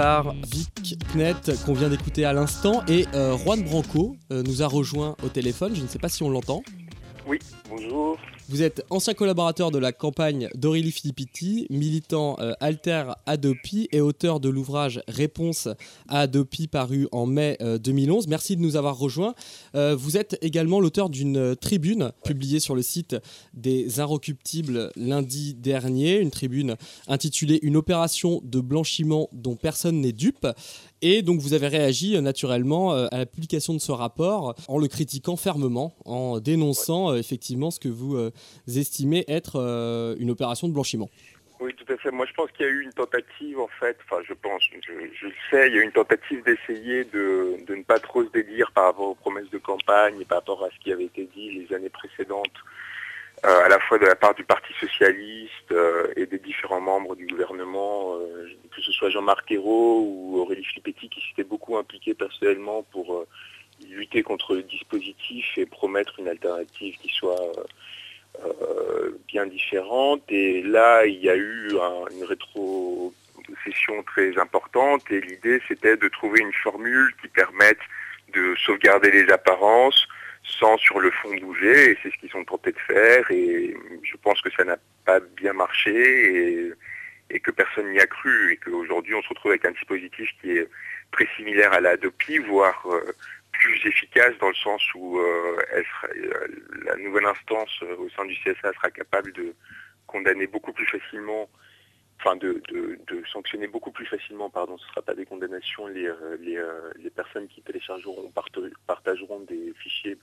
Vic Knet qu'on vient d'écouter à l'instant et euh, Juan Branco euh, nous a rejoint au téléphone, je ne sais pas si on l'entend. Oui, bonjour. Vous êtes ancien collaborateur de la campagne d'Aurélie Filippiti, militant euh, Alter Adopi et auteur de l'ouvrage Réponse à Adopi paru en mai euh, 2011. Merci de nous avoir rejoints. Euh, vous êtes également l'auteur d'une tribune publiée sur le site des Inrecuptibles lundi dernier, une tribune intitulée Une opération de blanchiment dont personne n'est dupe. Et donc vous avez réagi euh, naturellement euh, à la publication de ce rapport en le critiquant fermement, en dénonçant euh, effectivement ce que vous estimez être une opération de blanchiment. Oui, tout à fait. Moi, je pense qu'il y a eu une tentative, en fait, enfin, je pense, je, le sais, il y a eu une tentative d'essayer de, de, ne pas trop se dédire par rapport aux promesses de campagne et par rapport à ce qui avait été dit les années précédentes à la fois de la part du Parti socialiste euh, et des différents membres du gouvernement, euh, que ce soit Jean-Marc Ayrault ou Aurélie Filippetti, qui s'étaient beaucoup impliqués personnellement pour euh, lutter contre le dispositif et promettre une alternative qui soit euh, euh, bien différente. Et là, il y a eu un- une rétrocession très importante et l'idée, c'était de trouver une formule qui permette de sauvegarder les apparences sans sur le fond bouger, et c'est ce qu'ils sont tentés de faire, et je pense que ça n'a pas bien marché, et, que personne n'y a cru, et qu'aujourd'hui on se retrouve avec un dispositif qui est très similaire à la Adopi, voire euh, plus efficace dans le sens où euh, euh, la nouvelle instance au sein du CSA sera capable de condamner beaucoup plus facilement enfin de, sanctionner beaucoup plus facilement, pardon, ce ne sera pas des condamnations, les, euh, euh, personnes qui téléchargeront, partageront des fichiers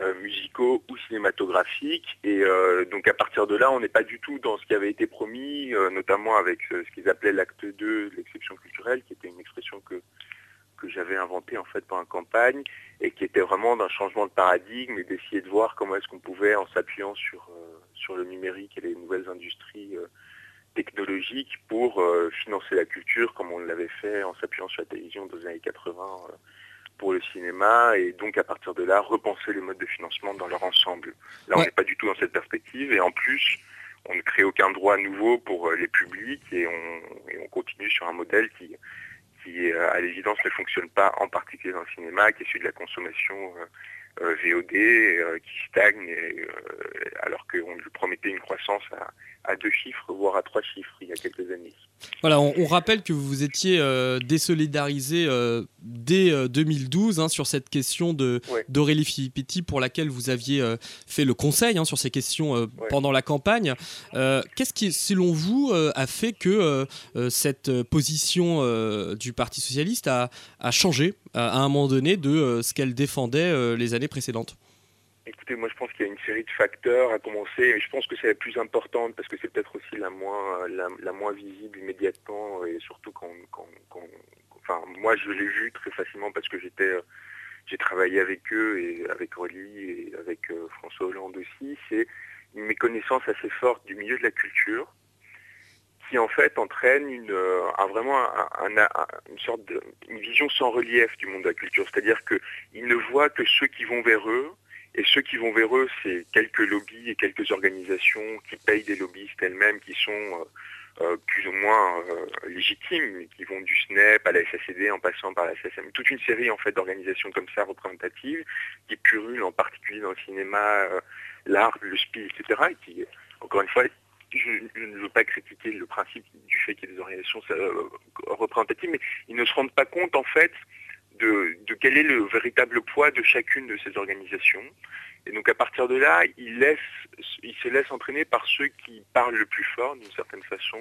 euh, musicaux ou cinématographiques. Et donc à partir de là, on n'est pas du tout dans ce qui avait été promis, notamment avec ce qu'ils appelaient l'acte 2 de l'exception culturelle, qui était une expression que que j'avais inventée en fait pendant la campagne et qui était vraiment d'un changement de paradigme et d'essayer de voir comment est-ce qu'on pouvait, en s'appuyant sur, sur le numérique et les nouvelles industries technologiques pour euh, financer la culture comme on l'avait fait en s'appuyant sur la télévision dans les années 80 euh, pour le cinéma et donc à partir de là repenser les modes de financement dans leur ensemble. Là on n'est pas du tout dans cette perspective et en plus on ne crée aucun droit nouveau pour euh, les publics et on, et on continue sur un modèle qui, qui à l'évidence ne fonctionne pas en particulier dans le cinéma, qui est celui de la consommation euh, VOD, qui stagne et, alors qu'on lui promettait une croissance à, à deux chiffres, voire à trois chiffres il y a quelques années. Voilà, on, on rappelle que vous étiez euh, désolidarisé euh, dès euh, 2012 hein, sur cette question d'Aurélie Filippetti pour laquelle vous aviez euh, fait le conseil hein, sur ces questions euh, pendant la campagne. Euh, Qu'est-ce qui, selon vous, euh, a fait que euh, euh, cette euh, position euh, du Parti socialiste a, a changé euh, à un moment donné de euh, ce qu'elle défendait euh, les années précédentes? Écoutez, moi je pense qu'il y a une série de facteurs à commencer, et je pense que c'est la plus importante parce que c'est peut-être aussi la moins, la, moins visible immédiatement, et surtout quand, enfin moi je l'ai vu très facilement parce que j'étais, euh, j'ai travaillé avec eux et avec Aurélie et avec euh, François Hollande aussi, c'est une méconnaissance assez forte du milieu de la culture qui en fait entraîne une, euh, un- vraiment un- un- un- une sorte de une vision sans relief du monde de la culture. C'est-à-dire qu'ils ne voient que ceux qui vont vers eux, et ceux qui vont vers eux, c'est quelques lobbies et quelques organisations qui payent des lobbyistes elles-mêmes qui sont euh, euh, plus ou moins euh, légitimes, qui vont du SNEP à la SACD en passant par la SSM. Toute une série en fait d'organisations comme ça représentatives qui purulent en particulier dans le cinéma, l'art, le SPI, etc. Et qui, encore une fois, je, ne veux pas critiquer le principe du fait qu'il y ait des organisations représentatives, mais ils ne se rendent pas compte en fait de, quel est le véritable poids de chacune de ces organisations. Et donc à partir de là, ils, laissent, ils se laissent entraîner par ceux qui parlent le plus fort d'une certaine façon.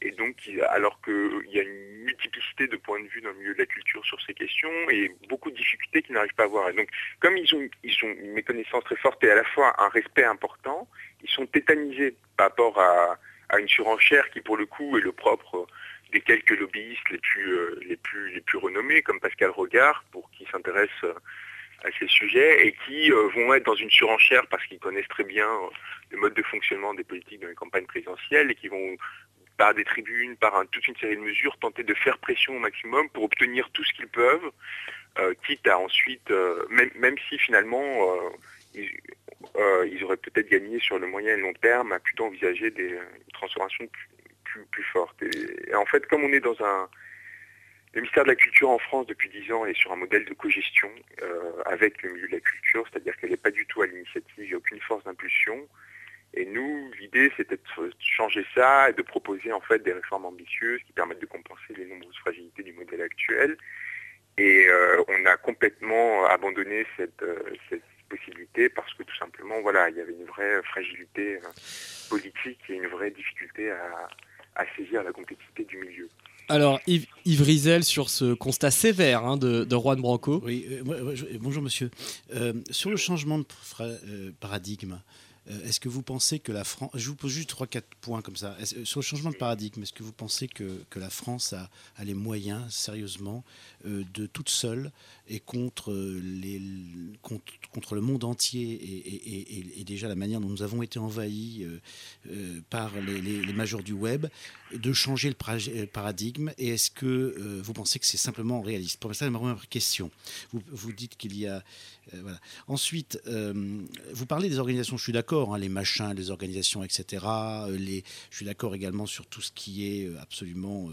Et donc il- alors qu'il y a une multiplicité de points de vue dans le milieu de la culture sur ces questions et beaucoup de difficultés qu'ils n'arrivent pas à voir. Et donc comme ils ont, une méconnaissance très forte et à la fois un respect important, ils sont tétanisés par rapport à une surenchère qui pour le coup est le propre des quelques lobbyistes les plus, euh, les plus, les plus renommés, comme Pascal Regard, pour qui s'intéresse euh, à ces sujets, et qui euh, vont être dans une surenchère parce qu'ils connaissent très bien le mode de fonctionnement des politiques dans les campagnes présidentielles, et qui vont, par des tribunes, par toute une série de mesures, tenter de faire pression au maximum pour obtenir tout ce qu'ils peuvent, quitte à ensuite, même, même si finalement ils, ils auraient peut-être gagné sur le moyen et long terme à plutôt envisager des, une transformation plus, forte. Et, en fait, comme on est dans un... Le ministère de la Culture en France depuis 10 ans est sur un modèle de cogestion euh, avec le milieu de la culture, c'est-à-dire qu'elle n'est pas du tout à l'initiative, il n'y a aucune force d'impulsion. Et nous, l'idée, c'était de changer ça et de proposer en fait des réformes ambitieuses qui permettent de compenser les nombreuses fragilités du modèle actuel. Et euh, on a complètement abandonné cette, euh, cette possibilité parce que tout simplement, voilà, il y avait une vraie fragilité euh, politique et une vraie difficulté à, à saisir la complexité du milieu. Alors, Yves, Yves Rizel, sur ce constat sévère hein, de, de Juan Branco. Oui, euh, bonjour monsieur. Euh, sur le changement de fra- euh, paradigme, Euh, est-ce que vous pensez que la France... Je vous pose juste 3-4 points comme ça. Est-ce- sur le changement de paradigme, est-ce que vous pensez que, la France a, les moyens, sérieusement, euh, de toute seule et contre, euh, les, contre, contre le monde entier et, déjà la manière dont nous avons été envahis euh, euh, par les, les- les majors du web, de changer le euh, paradigme Et est-ce que euh, vous pensez que c'est simplement réaliste? Pour ça, ma première question. Vous, vous dites qu'il y a... euh, voilà. Ensuite, euh, vous parlez des organisations, je suis d'accord, hein, les machins, les organisations, etc. les, je suis d'accord également sur tout ce qui est absolument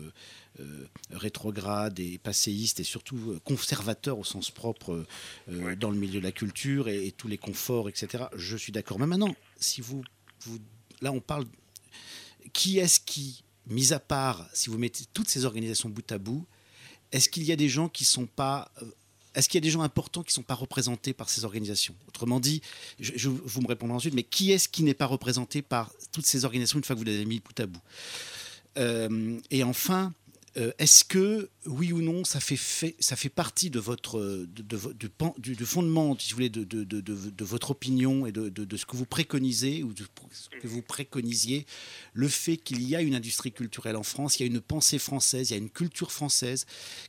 euh, rétrograde et passéiste et surtout conservateur au sens propre euh, dans le milieu de la culture et, et tous les conforts, etc. Je suis d'accord. Mais maintenant, si vous, vous... Là, on parle... Qui est-ce qui, mis à part, si vous mettez toutes ces organisations bout à bout, est-ce qu'il y a des gens qui sont pas... euh, est-ce qu'il y a des gens importants qui ne sont pas représentés par ces organisations? Autrement dit, je, vous me répondrez ensuite, mais qui est-ce qui n'est pas représenté par toutes ces organisations une fois que vous les avez mis bout à bout? Euh, Et enfin, euh, est-ce que, oui ou non, ça fait, ça fait partie de votre de, de du, fondement, si vous voulez, de, de- votre opinion et de ce que vous préconisez ou de ce que vous préconisiez, le fait qu'il y a une industrie culturelle en France, il y a une pensée française, il y a une culture française,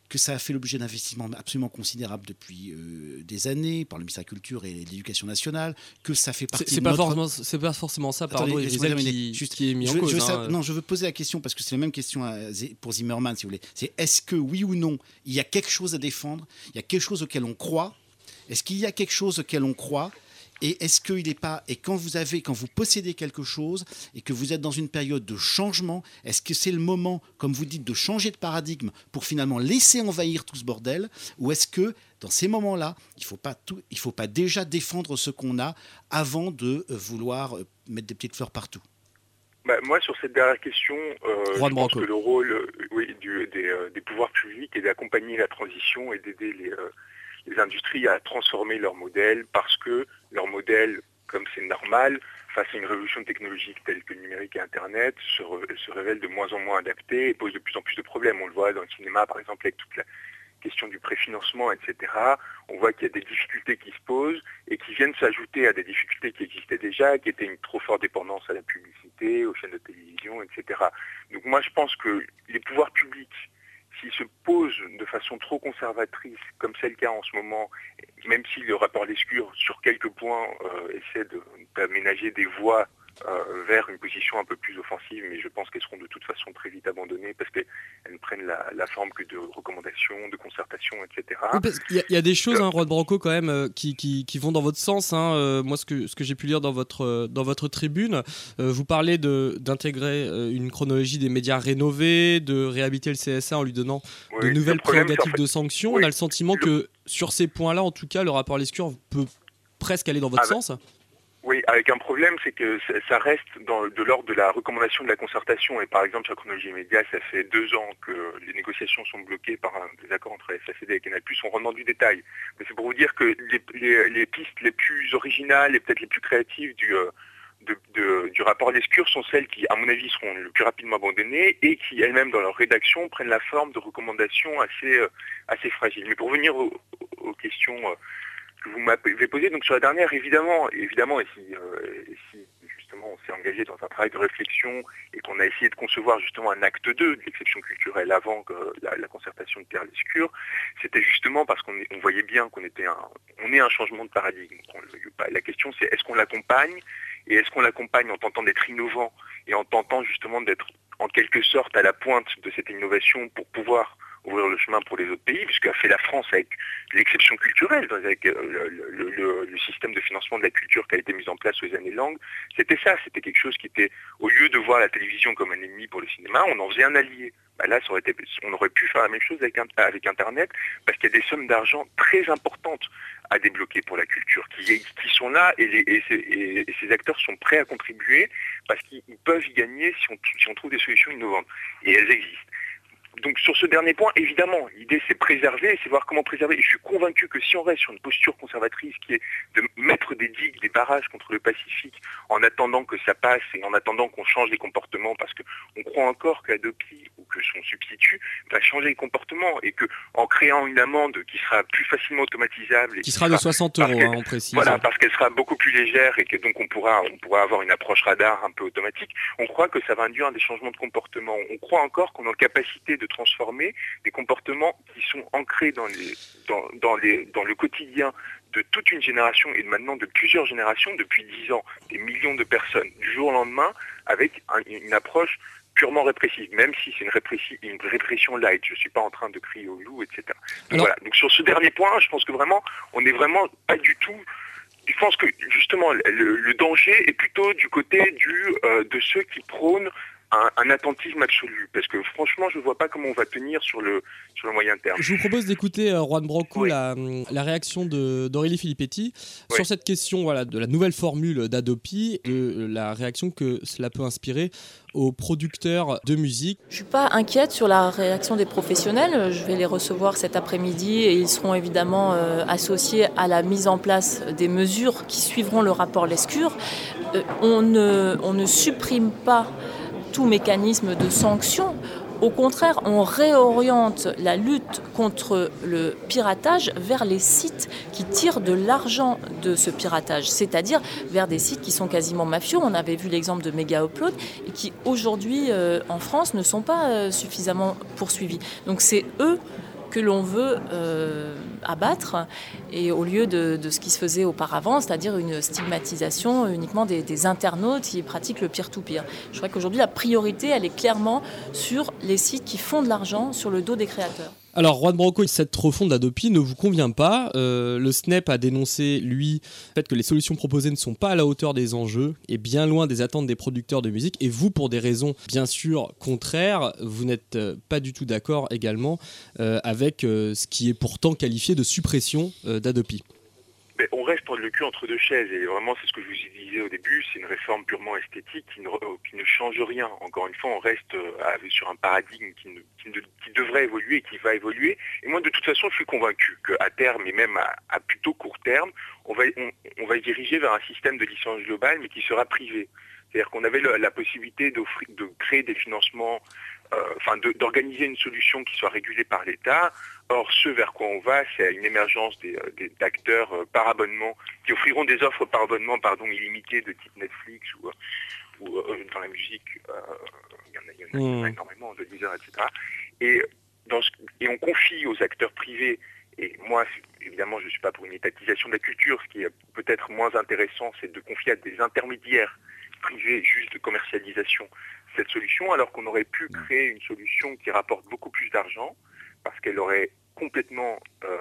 que ça a fait l'objet d'investissements absolument considérables depuis euh, des années par le ministère de la Culture et de l'Éducation nationale, que ça fait partie c'est de pas, notre... forcément- c'est pas forcément ça, Attendez, pardon, terminer. qui, Juste- qui est mis je en cause. je veux hein. Non, je veux poser la question parce que c'est la même question à pour Zimmerman, si vous voulez. C'est est-ce que oui ou non, il y a quelque chose à défendre, il y a quelque chose auquel on croit? Est-ce qu'il y a quelque chose auquel on croit et est-ce qu'il n'est pas et quand vous avez quand vous possédez quelque chose et que vous êtes dans une période de changement, est-ce que c'est le moment, comme vous dites, de changer de paradigme pour finalement laisser envahir tout ce bordel? Ou est-ce que dans ces moments-là, il faut pas tout, il faut pas déjà défendre ce qu'on a avant de euh, vouloir euh, mettre des petites fleurs partout? Bah, moi, sur cette dernière question, euh, je pense Branco. que le rôle euh, oui, du- des, euh, des pouvoirs publics est d'accompagner la transition et d'aider les, les industries à transformer leur modèle parce que leur modèle, comme c'est normal, face à une révolution technologique telle que le numérique et Internet, se, se révèle de moins en moins adapté et pose de plus en plus de problèmes. On le voit dans le cinéma, par exemple, avec toute la question du préfinancement, etc. On voit qu'il y a des difficultés qui se posent et qui viennent s'ajouter à des difficultés qui existaient déjà, qui étaient une trop forte dépendance à la publicité, aux chaînes de télévision, etc. Donc moi je pense que les pouvoirs publics, s'ils se posent de façon trop conservatrice, comme c'est le cas en ce moment, même si le rapport Lescure, sur quelques points, euh, essaie d'aménager des voies euh, vers une position un peu plus offensive, mais je pense qu'elles seront de toute façon très vite abandonnées parce qu'elles ne prennent la, la forme que de recommandations, de concertations, etc. Oui, parce qu'il y, a- il y a des choses, hein, Roi de Branco, quand même, euh, qui, qui- qui vont dans votre sens. hein. Euh, moi, ce que, ce que j'ai pu lire dans votre, dans votre tribune, euh, vous parlez d'intégrer une chronologie des médias rénovés, de réhabiliter le CSA en lui donnant Oui, de le nouvelles problème, c'est en prérogatives fait- de sanctions. oui, On a le sentiment que sur ces points-là, en tout cas, le rapport Lescure peut presque aller dans votre Ah bah, sens. Oui, avec un problème, c'est que ça- reste dans, de l'ordre de la recommandation de la concertation. Et par exemple, sur chronologie média, ça fait deux ans que les négociations sont bloquées par un désaccord entre la SACD et Canal+. On rentre dans du détail. Mais c'est pour vous dire que les, les- les pistes les plus originales et peut-être les plus créatives du, euh, de- de- du rapport Lescure sont celles qui, à mon avis, seront le plus rapidement abandonnées et qui, elles-mêmes, dans leur rédaction, prennent la forme de recommandations assez, euh, assez fragiles. Mais pour venir aux, aux questions euh, que vous m'avez posées, donc sur la dernière, évidemment, évidemment, et si, euh, et si justement on s'est engagé dans un travail de réflexion et qu'on a essayé de concevoir justement un acte 2 de l'exception culturelle avant que la, concertation de Pierre Lescure, c'était justement parce qu'on voyait bien qu'on était un, on est un changement de paradigme. La question c'est est-ce qu'on l'accompagne et est-ce qu'on l'accompagne en tentant d'être innovant et en tentant justement d'être en quelque sorte à la pointe de cette innovation pour pouvoir ouvrir le chemin pour les autres pays, puisque a fait la France avec l'exception culturelle, avec euh, le, système de financement de la culture qui a été mis en place aux années langues, c'était ça, c'était quelque chose qui était, au lieu de voir la télévision comme un ennemi pour le cinéma, on en faisait un allié. Bah là, on aurait pu faire la même chose avec, Internet, parce qu'il y a des sommes d'argent très importantes à débloquer pour la culture, qui, sont là et, ces, acteurs sont prêts à contribuer, parce qu'ils ils peuvent y gagner si on trouve des solutions innovantes. Et elles existent. Donc sur ce dernier point, évidemment, l'idée c'est préserver, c'est voir comment préserver. Et je suis convaincu que si on reste sur une posture conservatrice qui est de mettre des digues, des barrages contre le Pacifique en attendant que ça passe et en attendant qu'on change les comportements, parce qu'on croit encore que son substitut va changer les comportements et que en créant une amende qui sera plus facilement automatisable et Qui sera de 60 parce euros, hein, on précise. Voilà, parce qu'elle sera beaucoup plus légère et que donc on pourra, on pourra avoir une approche radar un peu automatique. On croit que ça va induire des changements de comportement. On croit encore qu'on a la capacité de transformer des comportements qui sont ancrés dans, les, dans, dans, les, dans le quotidien de toute une génération et maintenant de plusieurs générations depuis 10 ans, des millions de personnes, du jour au lendemain, avec un- une approche purement répressive, même si c'est une, une répression light. Je ne suis pas en train de crier au loup, etc. Donc, voilà. Donc sur ce dernier point, je pense que vraiment, on n'est vraiment pas du tout je pense que justement le, le danger est plutôt du côté du, euh, de ceux qui prônent un, un attentisme absolu. Parce que franchement, je ne vois pas comment on va tenir sur le, sur le moyen terme. Je vous propose d'écouter euh, Juan Branco la, la réaction de- d'Aurélie Filippetti sur cette question voilà, de la nouvelle formule d'Adopi, de euh, la réaction que cela peut inspirer aux producteurs de musique. Je suis pas inquiète sur la réaction des professionnels. Je vais les recevoir cet après-midi et ils seront évidemment euh, associés à la mise en place des mesures qui suivront le rapport Lescure. Euh, on, ne, on ne supprime pas tout mécanisme de sanction. Au contraire, on réoriente la lutte contre le piratage vers les sites qui tirent de l'argent de ce piratage, c'est-à-dire vers des sites qui sont quasiment mafieux. On avait vu l'exemple de Mega Upload et qui aujourd'hui euh, en France ne sont pas euh, suffisamment poursuivis. Donc c'est eux que l'on veut euh, abattre et au lieu de, ce qui se faisait auparavant, c'est-à-dire une stigmatisation uniquement des, internautes qui pratiquent le peer-to-peer. Je crois qu'aujourd'hui la priorité elle est clairement sur les sites qui font de l'argent sur le dos des créateurs. Alors, Juan Branco, cette refonte d'Adopi ne vous convient pas. Euh, le SNEP a dénoncé, lui, le fait que les solutions proposées ne sont pas à la hauteur des enjeux et bien loin des attentes des producteurs de musique. Et vous, pour des raisons bien sûr contraires, vous n'êtes euh, pas du tout d'accord également euh, avec ce qui est pourtant qualifié de suppression d'Adopi. Mais on reste le cul entre deux chaises et vraiment c'est ce que je vous disais au début, c'est une réforme purement esthétique qui ne, change rien. Encore une fois, on reste euh, sur un paradigme qui, devrait évoluer et qui va évoluer. Et moi de toute façon je suis convaincu qu'à terme et même à, plutôt court terme, on va, se diriger vers un système de licence globale mais qui sera privé. C'est-à-dire qu'on avait la possibilité de créer des financements, enfin de- d'organiser une solution qui soit régulée par l'État. Or, ce vers quoi on va, c'est à une émergence des, euh, des- d'acteurs euh, par abonnement, qui offriront des offres par abonnement pardon, illimitées de type Netflix ou, euh, ou, euh, dans la musique, euh, il y en a, y y en énormément, de Deezer, etc. Et, dans ce- et on confie aux acteurs privés, et moi, évidemment, je ne suis pas pour une étatisation de la culture, ce qui est peut-être moins intéressant, c'est de confier à des intermédiaires privés juste de commercialisation cette solution, alors qu'on aurait pu créer une solution qui rapporte beaucoup plus d'argent, parce qu'elle aurait complètement, euh,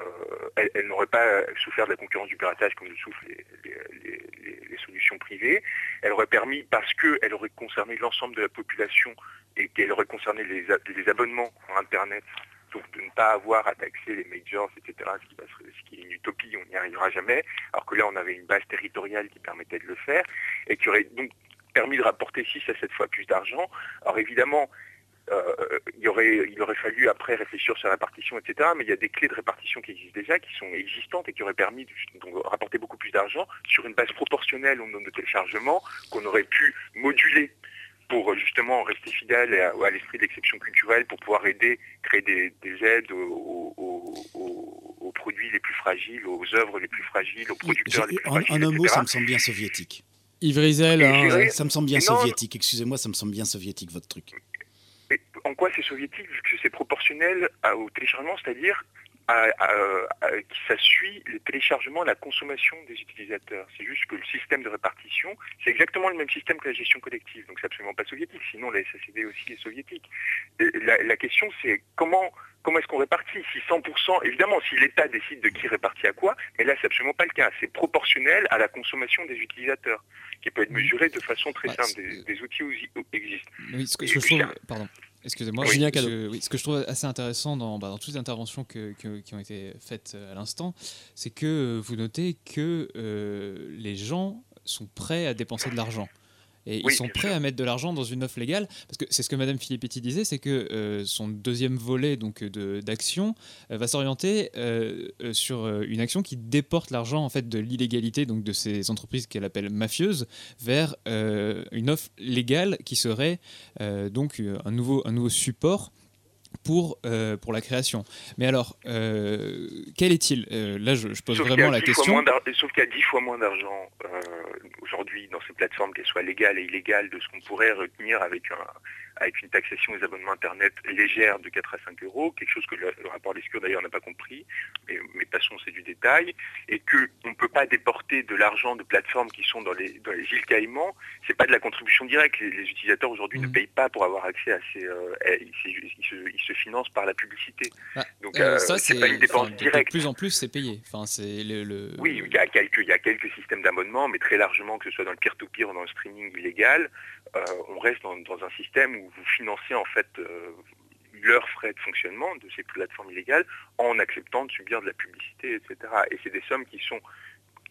elle, elle n'aurait pas souffert de la concurrence du piratage comme le souffrent les, les- les- les- les solutions privées. Elle aurait permis, parce qu'elle aurait concerné l'ensemble de la population et qu'elle aurait concerné les, abonnements en Internet, donc de ne pas avoir à taxer les majors, etc., ce qui, va se- ce qui est une utopie, on n'y arrivera jamais, alors que là on avait une base territoriale qui permettait de le faire et qui aurait donc permis de rapporter 6 à 7 fois plus d'argent. Alors évidemment, euh, il, aurait, il aurait fallu après réfléchir sur la répartition, etc. Mais il y a des clés de répartition qui existent déjà, qui sont existantes et qui auraient permis de donc, rapporter beaucoup plus d'argent sur une base proportionnelle au nombre de téléchargements qu'on aurait pu moduler pour justement rester fidèle à, à l'esprit d'exception culturelle, pour pouvoir aider, créer des, des aides aux, aux- aux- aux produits les plus fragiles, aux œuvres les plus fragiles, aux producteurs les plus En, fragiles. en un mot, ça me semble bien soviétique. Yves Rizel, hein, Ça me semble bien non, soviétique. Excusez-moi, ça me semble bien soviétique votre truc. En quoi c'est soviétique Vu que c'est proportionnel à- au téléchargement, c'est-à-dire à- à- à- que ça suit le téléchargement et la consommation des utilisateurs. C'est juste que le système de répartition, c'est exactement le même système que la gestion collective. Donc c'est absolument pas soviétique, sinon la SACD aussi est soviétique. Et la, la question c'est comment comment est-ce qu'on répartit Si 100%, évidemment, si l'État décide de qui répartit à quoi, mais là c'est absolument pas le cas. C'est proportionnel à la consommation des utilisateurs, qui peut être mesuré de façon très Bah, simple. Des, des outils existent. Oui, ce que, Et ce que je trouve, pardon, excusez-moi, Oui. ce, Julien que- oui, ce que je trouve assez intéressant dans, bah, dans toutes les interventions que- que- qui ont été faites euh, à l'instant, c'est que euh, vous notez que euh, les gens sont prêts à dépenser de l'argent. Et Oui, ils sont prêts sûr. à mettre de l'argent dans une offre légale, parce que c'est ce que Madame Filippetti disait, c'est que euh, son deuxième volet donc de- d'action euh, va s'orienter euh, sur une action qui déporte l'argent en fait de l'illégalité, donc de ces entreprises qu'elle appelle mafieuses, vers une offre légale qui serait donc un nouveau, un nouveau support pour, euh, pour la création. Mais alors, euh, quel est-il? Euh, Là, je, je pose Sauf vraiment la 10 fois question. Sauf qu'il y a 10 fois moins d'argent aujourd'hui dans ces plateformes, qu'elles soient légales et illégales, de ce qu'on pourrait retenir avec, un, avec une taxation des abonnements Internet légère de 4 à 5 euros, quelque chose que le, le rapport d'Escure d'ailleurs n'a pas compris, mais, mais passons, c'est du détail, et qu'on ne peut pas déporter de l'argent de plateformes qui sont dans les, dans les îles Caïmans, c'est pas de la contribution directe. Les, les utilisateurs aujourd'hui Mmh. ne payent pas pour avoir accès à ces... euh, eh, ils, se- ils se, ils se financent par la publicité. Ah, Donc euh, euh, ça, c'est pas une dépense enfin, directe. De plus en plus, c'est payé. Enfin, c'est le, le- Oui, il y a quelques, il y a quelques systèmes d'abonnement, mais très largement, que ce soit dans le peer-to-peer ou dans le streaming illégal, euh, on reste dans, dans un système où vous financez en fait euh, leurs frais de fonctionnement de ces plateformes illégales en acceptant de subir de la publicité, etc. Et c'est des sommes qui sont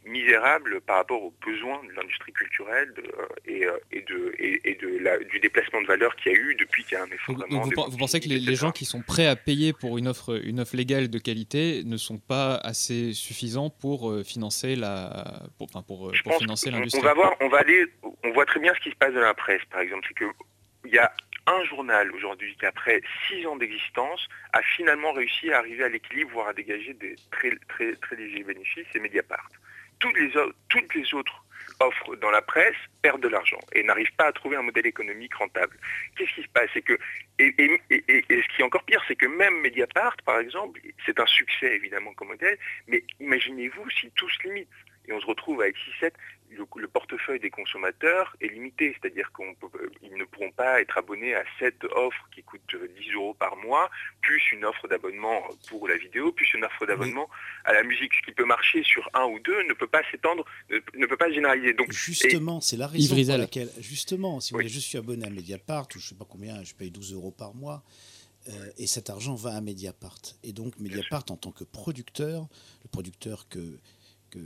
misérables par rapport aux besoins de l'industrie culturelle de, euh, et, euh, et, de, et, et de la- du déplacement de valeur qu'il y a eu depuis qu'il y a un effondrement. vous, pensez que les, les gens qui sont prêts à payer pour une offre, une offre légale de qualité ne sont pas assez suffisants pour financer la, pour, enfin, pour, Je pour pense financer l'industrie On va voir, on va aller, on voit très bien ce qui se passe dans la presse, par exemple, c'est que il y a un journal aujourd'hui qui après six ans d'existence a finalement réussi à arriver à l'équilibre, voire à dégager des très très très légers bénéfices, c'est Mediapart. Toutes les, toutes les autres offres dans la presse perdent de l'argent et n'arrivent pas à trouver un modèle économique rentable. Qu'est-ce qui se passe? C'est que et- et- et- et ce qui est encore pire, c'est que même Mediapart, par exemple, c'est un succès évidemment comme modèle, mais imaginez-vous si tout se limite et on se retrouve avec 6-7, le, le portefeuille des consommateurs est limité, c'est-à-dire qu'ils ne pourront pas être abonnés à 7 offres qui coûtent euh, 10 euros par mois, plus une offre d'abonnement pour la vidéo, plus une offre d'abonnement à la musique. Ce qui peut marcher sur un ou deux ne peut pas s'étendre, ne, ne peut pas se généraliser. Donc, Justement, c'est la raison pour laquelle, justement, si vous voulez, je suis abonné à Mediapart, ou je sais pas combien, je paye 12 euros par mois, euh, et cet argent va à Mediapart. Et donc, Mediapart, en tant que producteur, le producteur que, que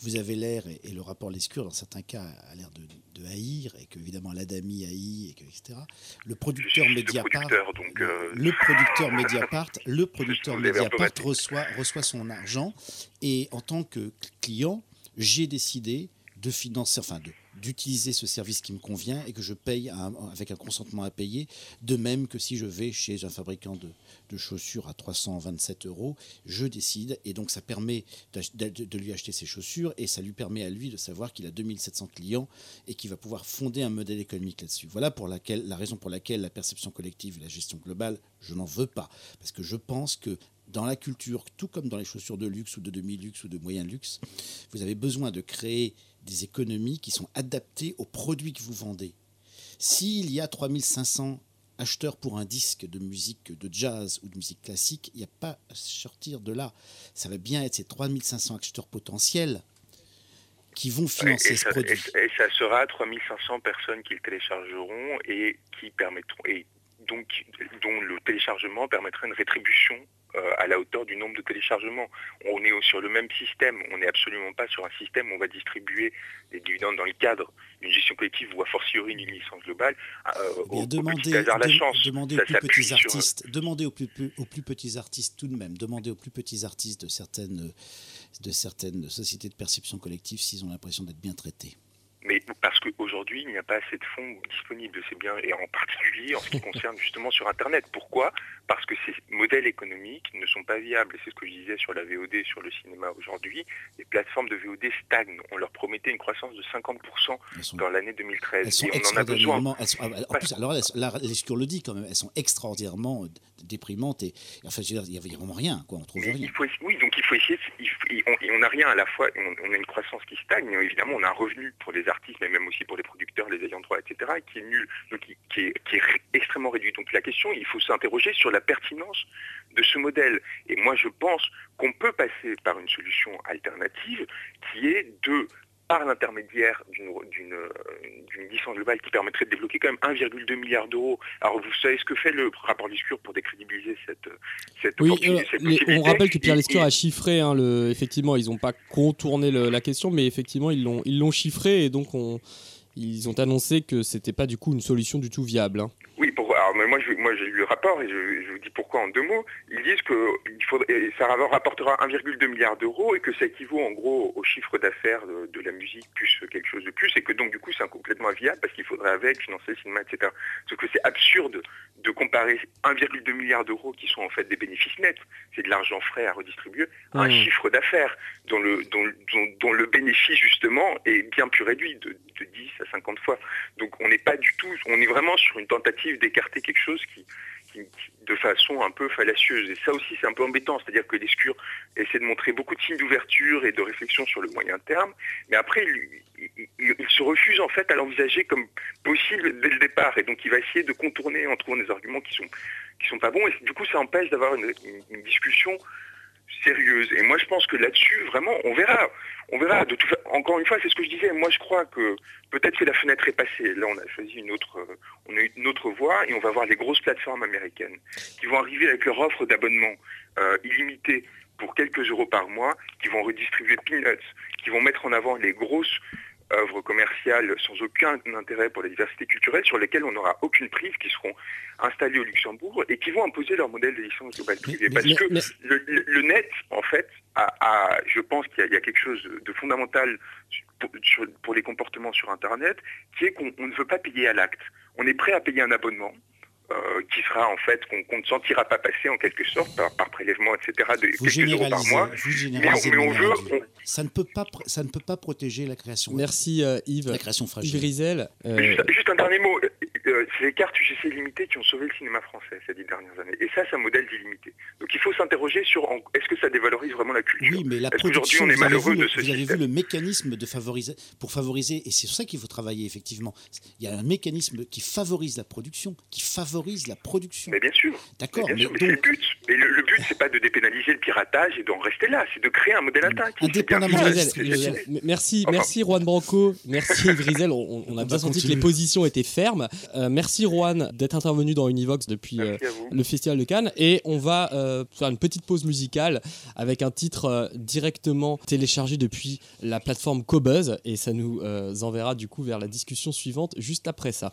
vous avez l'air, et, et le rapport Lescure, dans certains cas, a l'air de, de haïr, et que, évidemment, l'Adami haït, et que, etc. Le producteur producteur, donc, euh, le producteur Mediapart, le producteur vous l'avez Mediapart reçoit, reçoit son argent et en tant que client, j'ai décidé de financer, enfin de d'utiliser ce service qui me convient et que je paye avec un consentement à payer, de même que si je vais chez un fabricant de, de chaussures à 327 euros, je décide et donc ça permet de lui acheter ses chaussures et ça lui permet à lui de savoir qu'il a 2700 clients et qu'il va pouvoir fonder un modèle économique là-dessus. Voilà pour laquelle, la raison pour laquelle la perception collective et la gestion globale, je n'en veux pas. Parce que je pense que dans la culture, tout comme dans les chaussures de luxe ou de demi-luxe ou de moyen luxe, vous avez besoin de créer des économies qui sont adaptées aux produits que vous vendez. S'il y a 3500 acheteurs pour un disque de musique de jazz ou de musique classique, il n'y a pas à sortir de là. Ça va bien être ces 3500 acheteurs potentiels qui vont financer et, ce ça, produit. et- ça sera 3500 personnes qui le téléchargeront et qui permettront et donc dont le téléchargement permettra une rétribution à la hauteur du nombre de téléchargements. On est sur le même système, on n'est absolument pas sur un système où on va distribuer des dividendes dans le cadre d'une gestion collective ou a fortiori d'une licence globale. Euh, Eh au, bien, au demandez, la chance. aux plus petits sur- artistes, demandez aux plus, plus- aux plus petits artistes tout de même, demandez aux plus petits artistes de certaines, de certaines sociétés de perception collective s'ils ont l'impression d'être bien traités. Parce qu'aujourd'hui, il n'y a pas assez de fonds disponibles, c'est bien, et en particulier en ce qui concerne justement sur Internet. Pourquoi? Parce que ces modèles économiques ne sont pas viables. Et c'est ce que je disais sur la VOD, sur le cinéma aujourd'hui. Les plateformes de VOD stagnent. On leur promettait une croissance de 50% dans l'année 2013. Elles sont et on en a besoin. extraordinairement. elles sont- ah, en plus, alors, là, Lescure le dit quand même, elles sont extraordinairement déprimantes et, enfin, je veux dire, il n'y a, vraiment rien, quoi. On trouve rien. il faut, oui, donc il faut essayer. il et on- on n'a rien à la fois. On, on a une croissance qui stagne, évidemment, on a un revenu pour les artistes, même aussi pour les producteurs, les ayants droit, etc., qui est nul, qui, qui est, extrêmement réduit. Donc la question, il faut s'interroger sur la pertinence de ce modèle. Et moi, je pense qu'on peut passer par une solution alternative, qui est de par l'intermédiaire d'une euh, d'une licence globale qui permettrait de débloquer quand même 1,2 milliard d'euros. Alors vous savez ce que fait le rapport discours pour décrédibiliser cette, cette Oui, euh, cette les- on rappelle que Pierre Lescure a chiffré, hein, le, effectivement, ils n'ont pas contourné le- la question, mais effectivement, ils l'ont ils l'ont chiffré et donc on, ils ont annoncé que c'était pas du coup une solution du tout viable. hein. Oui, pour, mais moi, je- moi j'ai lu le rapport et je, je vous dis pourquoi en deux mots. Ils disent que il faudrait, ça rapportera 1,2 milliard d'euros et que ça équivaut en gros au chiffre d'affaires de, de la musique plus quelque chose de plus et que donc du coup c'est complètement inviable parce qu'il faudrait avec financer le cinéma, etc. Sauf que c'est absurde de comparer 1,2 milliard d'euros qui sont en fait des bénéfices nets, c'est de l'argent frais à redistribuer, à un Mmh. chiffre d'affaires dont le, dont, dont- dont le bénéfice justement est bien plus réduit, de, de 10 à 50 fois. Donc on n'est pas du tout, on est vraiment sur une tentative d'écarter quelque chose qui, de façon un peu fallacieuse. Et ça aussi c'est un peu embêtant, c'est-à-dire que Lescure essaie de montrer beaucoup de signes d'ouverture et de réflexion sur le moyen terme, mais après il, se refuse en fait à l'envisager comme possible dès le départ, et donc il va essayer de contourner en trouvant des arguments qui sont qui sont pas bons, et du coup ça empêche d'avoir une discussion Et moi, je pense que là-dessus, vraiment, on verra. On verra. De tout Encore une fois, c'est ce que je disais. Moi, je crois que peut-être que la fenêtre est passée. Là, on a choisi une autre, euh, on a eu une autre voie et on va voir les grosses plateformes américaines qui vont arriver avec leur offre d'abonnement euh, illimité pour quelques euros par mois, qui vont redistribuer peanuts, qui vont mettre en avant les grosses œuvres commerciales sans aucun intérêt pour la diversité culturelle, sur lesquelles on n'aura aucune prise, qui seront installées au Luxembourg et qui vont imposer leur modèle de licence globale privée. Parce que le, le- le net, en fait, a, a- je pense qu'il y, a- il y a quelque chose de fondamental pour, sur- pour les comportements sur Internet, qui est qu'on on ne veut pas payer à l'acte. On est prêt à payer un abonnement. Euh, qui sera en fait qu'on qu'on ne sentira pas passer en quelque sorte par, par prélèvement etc de Vous quelques euros par mois vous mais on, généralisez mais de on manière veut réduite. on- Ça ne peut pas, ça ne peut pas protéger la création. Merci euh, Yves. La création fragile. Yves Rizel. euh, Juste, juste un dernier mot. Euh, c'est les cartes UGC limitées qui ont sauvé le cinéma français ces dix dernières années. Et ça, c'est un modèle d'illimité. Donc il faut s'interroger sur est-ce que ça dévalorise vraiment la culture? Oui, mais la production, on est vous avez, malheureux vu, de le- ce vous avez vu le mécanisme de favoriser, pour favoriser, et c'est sur ça qu'il faut travailler effectivement. Il y a un mécanisme qui favorise la production, qui favorise la production. Mais bien sûr. D'accord, Mais c'est le but. Et le, le but, c'est pas de dépénaliser le piratage et d'en rester là, c'est de créer un modèle Rizel, m- merci, merci Juan Branco, merci Rizel. On, on- a bien senti que les positions étaient fermes. Euh, merci Juan d'être intervenu dans Univox depuis euh, le Festival de Cannes. Et on va euh, faire une petite pause musicale avec un titre directement téléchargé depuis la plateforme Cobuzz. Et ça nous enverra du coup vers la discussion suivante juste après ça.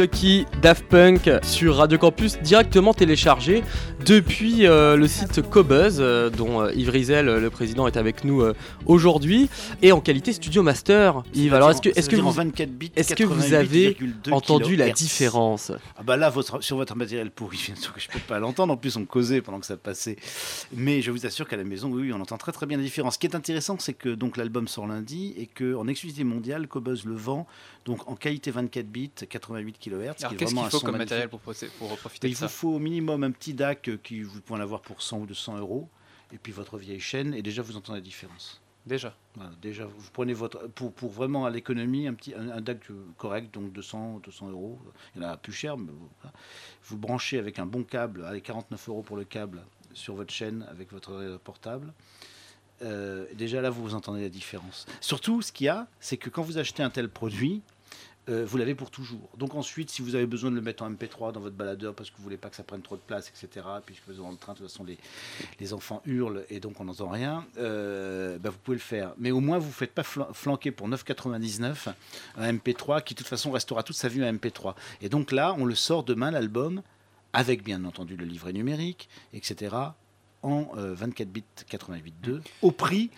Lucky, Daft Punk sur Radio Campus directement téléchargé depuis euh, le site Cobuzz euh, dont euh, Yves Rizel, euh, le président, est avec nous euh, aujourd'hui et en qualité Studio Master. Yves, alors est-ce que, est-ce que C'est-à-dire en vous, 24 bits, est-ce que vous avez 88,2 entendu la différence Ah bah là, votre, sur votre matériel pourri, bien sûr que je peux pas l'entendre. En plus, on causait pendant que ça passait. Mais je vous assure qu'à la maison, oui, on entend très très bien la différence. Ce qui est intéressant, c'est que donc l'album sort lundi et que en exclusivité mondiale, Cobuzz le vend donc en qualité 24 bits, 88 kHz. Alors qu'est-ce vraiment qu'il un faut comme magnifique. matériel pour, profiter Il de vous ça faut au minimum un petit DAC qui vous pouvez en avoir pour 100 ou 200 euros. Et puis votre vieille chaîne, et déjà vous entendez la différence. Déjà. Voilà, déjà, vous prenez votre. Pour, pour vraiment à l'économie, un, petit, un, un DAC correct, donc 200, 200 euros. Il y en a plus cher, mais vous, voilà. vous branchez avec un bon câble, allez, 49 euros pour le câble sur votre chaîne avec votre euh, portable. Euh, déjà là, vous entendez la différence. Surtout, ce qu'il y a, c'est que quand vous achetez un tel produit, euh, vous l'avez pour toujours. Donc ensuite, si vous avez besoin de le mettre en MP3 dans votre baladeur parce que vous voulez pas que ça prenne trop de place, etc., puisque vous êtes dans train, de toute façon, les, les enfants hurlent et donc on n'entend rien, euh, bah, vous pouvez le faire. Mais au moins, vous ne faites pas flan- flanquer pour 9,99 un MP3 qui, de toute façon, restera toute sa vie un MP3. Et donc là, on le sort demain, l'album, avec bien entendu le livret numérique, etc., en euh, 24 bits 88.2, au prix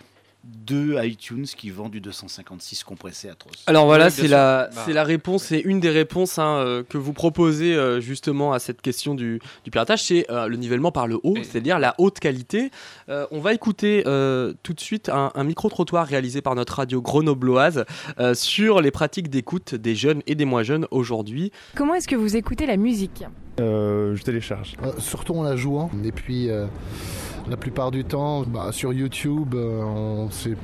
de iTunes qui vend du 256 compressé atroce. Alors voilà, c'est la, Bah, c'est la réponse, c'est une des réponses hein, euh, que vous proposez euh, justement à cette question du, du piratage, c'est euh, le nivellement par le haut, c'est-à-dire la haute qualité. Euh, on va écouter euh, tout de suite un, un micro-trottoir réalisé par notre radio grenobloise euh, sur les pratiques d'écoute des jeunes et des moins jeunes aujourd'hui. Comment est-ce que vous écoutez la musique? Euh, je télécharge. surtout en la jouant. Et puis euh, la plupart du temps, bah, sur YouTube, euh, on- c'est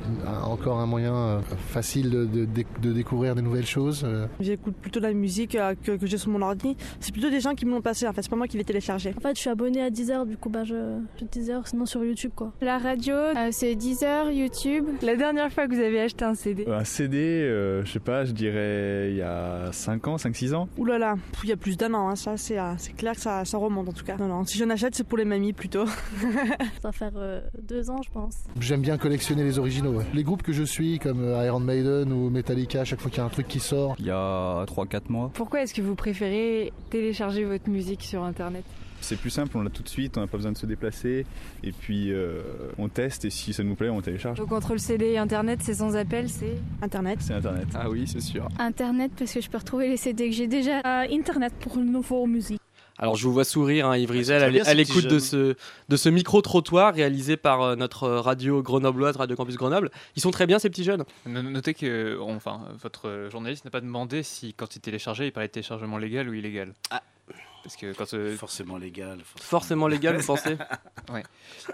encore un moyen euh, facile de, de- de découvrir des nouvelles choses. euh. J'écoute plutôt la musique euh, que, que j'ai sur mon ordi. C'est plutôt des gens qui me l'ont passé, en fait, c'est pas moi qui l'ai téléchargé. En fait, je suis abonné à Deezer, du coup, bah, je, je Deezer, sinon sur YouTube, quoi. La radio, euh, c'est Deezer, YouTube. La dernière fois que vous avez acheté un CD Un CD, euh, je sais pas, je dirais il y a 5 ans, 5-6 ans. Ouh là là, il y a plus d'un an, hein, ça, c'est euh, c'est clair que ça, ça remonte en tout cas. Non, non, si j'en achète, c'est pour les mamies plutôt. Ça va faire euh, deux ans, je pense. J'aime bien collectionner les originaux. ouais. Les groupes que je suis, comme euh, Iron Maiden ou Metallica, à chaque fois qu'il y a un truc qui sort. Il y a 3-4 mois. Pourquoi est-ce que vous préférez télécharger votre musique sur Internet? C'est plus simple, on l'a tout de suite, on n'a pas besoin de se déplacer. Et puis euh, on teste et si ça nous plaît, on télécharge. Donc entre le CD et Internet, c'est sans appel, c'est Internet. C'est Internet. Ah oui, c'est sûr. Internet, parce que je peux retrouver les CD que j'ai déjà. Euh, Internet pour le nouveau musique. Alors je vous vois sourire, hein, Yves Rizel, à l'écoute de ce, de ce micro-trottoir réalisé par euh, notre radio grenobloise, Radio Campus Grenoble. Ils sont très bien ces petits jeunes. No- Notez que enfin, votre journaliste n'a pas demandé si, quand il téléchargeait, il parlait de téléchargement légal ou illégal. Ah. Parce que quand. euh, Forcément légal. Forcément légal, vous pensez Ouais.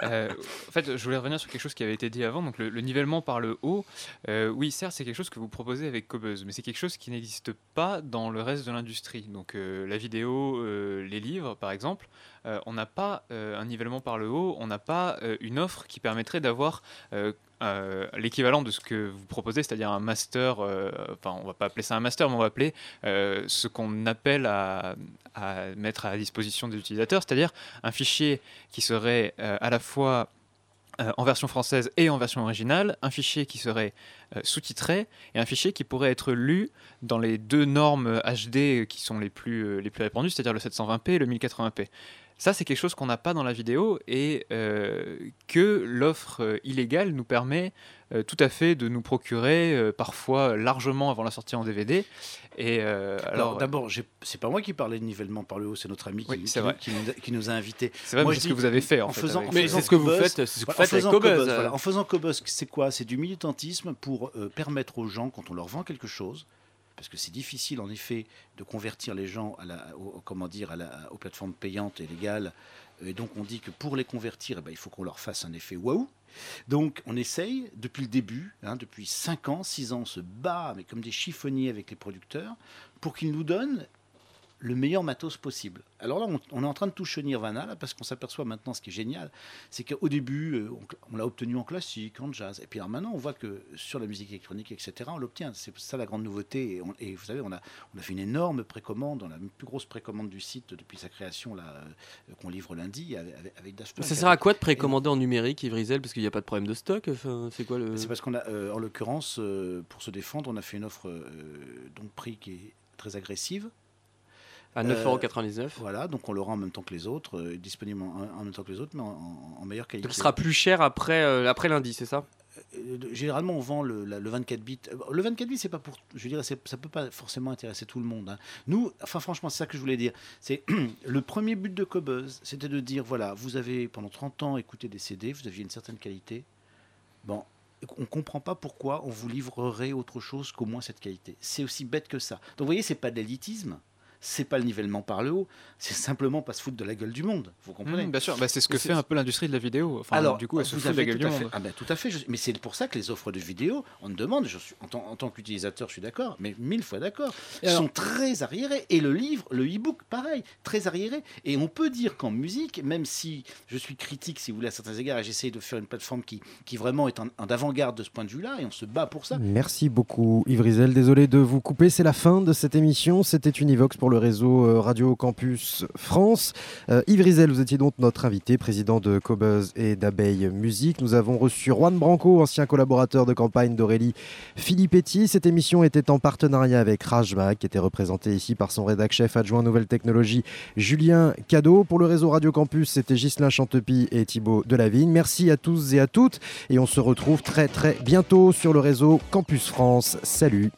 Euh, en fait, je voulais revenir sur quelque chose qui avait été dit avant. Donc, le, le nivellement par le haut, euh, oui, certes, c'est quelque chose que vous proposez avec Cobuzz, mais c'est quelque chose qui n'existe pas dans le reste de l'industrie. Donc, euh, la vidéo, euh, les livres, par exemple, euh, on n'a pas euh, un nivellement par le haut, on n'a pas euh, une offre qui permettrait d'avoir euh, l'équivalent de ce que vous proposez, c'est-à-dire un master, euh, enfin on va pas appeler ça un master, mais on va appeler euh, ce qu'on appelle à, à mettre à disposition des utilisateurs, c'est-à-dire un fichier qui serait euh, à la fois en version française et en version originale, un fichier qui serait sous-titré et un fichier qui pourrait être lu dans les deux normes HD qui sont les plus, les plus répandues, c'est-à-dire le 720p et le 1080p. Ça, c'est quelque chose qu'on n'a pas dans la vidéo et euh, que l'offre euh, illégale nous permet euh, tout à fait de nous procurer, euh, parfois largement avant la sortie en DVD. Et euh, Alors, d'abord, c'est pas moi qui parlais de nivellement par le haut, c'est notre ami qui, Oui, qui c'est nous- vrai. qui nous, a- qui nous a invités. C'est vrai, Moi, mais je c'est ce que vous avez fait, en en fait, faisant, avec- en Mais faisant c'est ce que vous faites, c'est ce que vous faites en faisant Cobuzz, Cobuzz, voilà. En faisant Cobuzz, c'est quoi? C'est du militantisme pour euh, permettre aux gens, quand on leur vend quelque chose, parce que c'est difficile en effet de convertir les gens à la, au- comment dire, à la- aux plateformes payantes et légales. Et donc on dit que pour les convertir, eh ben, il faut qu'on leur fasse un effet waouh. Donc on essaye depuis le début, hein, depuis 5 ans, 6 ans, on se bat mais comme des chiffonniers avec les producteurs pour qu'ils nous donnent le meilleur matos possible. Alors là, on, on est en train de toucher Nirvana, là, parce qu'on s'aperçoit maintenant, ce qui est génial, c'est qu'au début, euh, on, on l'a obtenu en classique, en jazz, et puis alors maintenant, on voit que sur la musique électronique, etc., on l'obtient. C'est ça la grande nouveauté. Et, on- et vous savez, on a, on a fait une énorme précommande, on a la plus grosse précommande du site depuis sa création, là, euh, qu'on livre lundi avec, avec- avec Daft Punk. Ça sert à quoi de précommander en numérique, Yves Rizel Parce qu'il n'y a pas de problème de stock. enfin, c'est quoi le... C'est parce qu'on a, euh, en l'occurrence, euh, pour se défendre, on a fait une offre donc prix qui est très agressive. À 9,99 Voilà, donc on le rend en même temps que les autres, euh, disponible en, en même temps que les autres, mais en, en- en meilleure qualité. Donc il sera plus cher après, euh, après lundi, c'est ça? Euh, Généralement, on vend le, la- le 24 bits. Euh, Le 24 bits, c'est pas pour. Je dirais, ça peut pas forcément intéresser tout le monde. hein. Nous, enfin, franchement, c'est ça que je voulais dire. C'est le premier but de Cobuzz, c'était de dire voilà, vous avez pendant 30 ans écouté des CD, vous aviez une certaine qualité. Bon, on comprend pas pourquoi on vous livrerait autre chose qu'au moins cette qualité. C'est aussi bête que ça. Donc, vous voyez, c'est pas de l'élitisme. C'est pas le nivellement par le haut, c'est simplement pas se foutre de la gueule du monde. Vous comprenez Mmh, bien sûr, bah, c'est ce que fait un peu l'industrie de la vidéo. Enfin, alors, du coup, elle se fout de la gueule tout du à fait- monde. Ah ben, tout à fait. je- mais c'est pour ça que les offres de vidéo, on me demande, je suis, en, tant, en tant qu'utilisateur, je suis d'accord, mais mille fois d'accord, alors- sont très arriérés. Et le livre, le e-book, pareil, très arriéré. Et on peut dire qu'en musique, même si je suis critique, si vous voulez, à certains égards, et j'essaye de faire une plateforme qui, qui vraiment est en, en avant-garde de ce point de vue-là, et on se bat pour ça. Merci beaucoup Yves Rizel. Désolé de vous couper, c'est la fin de cette émission. C'était Univox pour le réseau euh, Radio Campus France. Euh, Yves Rizel, vous étiez donc notre invité, président de Cobuzz et d'Abeille Musique. Nous avons reçu Juan Branco, ancien collaborateur de campagne d'Aurélie Filippetti. Cette émission était en partenariat avec Rajma, qui était représenté ici par son rédac chef adjoint Nouvelles Technologies, Julien Cadeau. Pour le réseau Radio Campus, c'était Ghislain Chantepie et Thibaut Delavigne. Merci à tous et à toutes. Et on se retrouve très très bientôt sur le réseau Campus France. Salut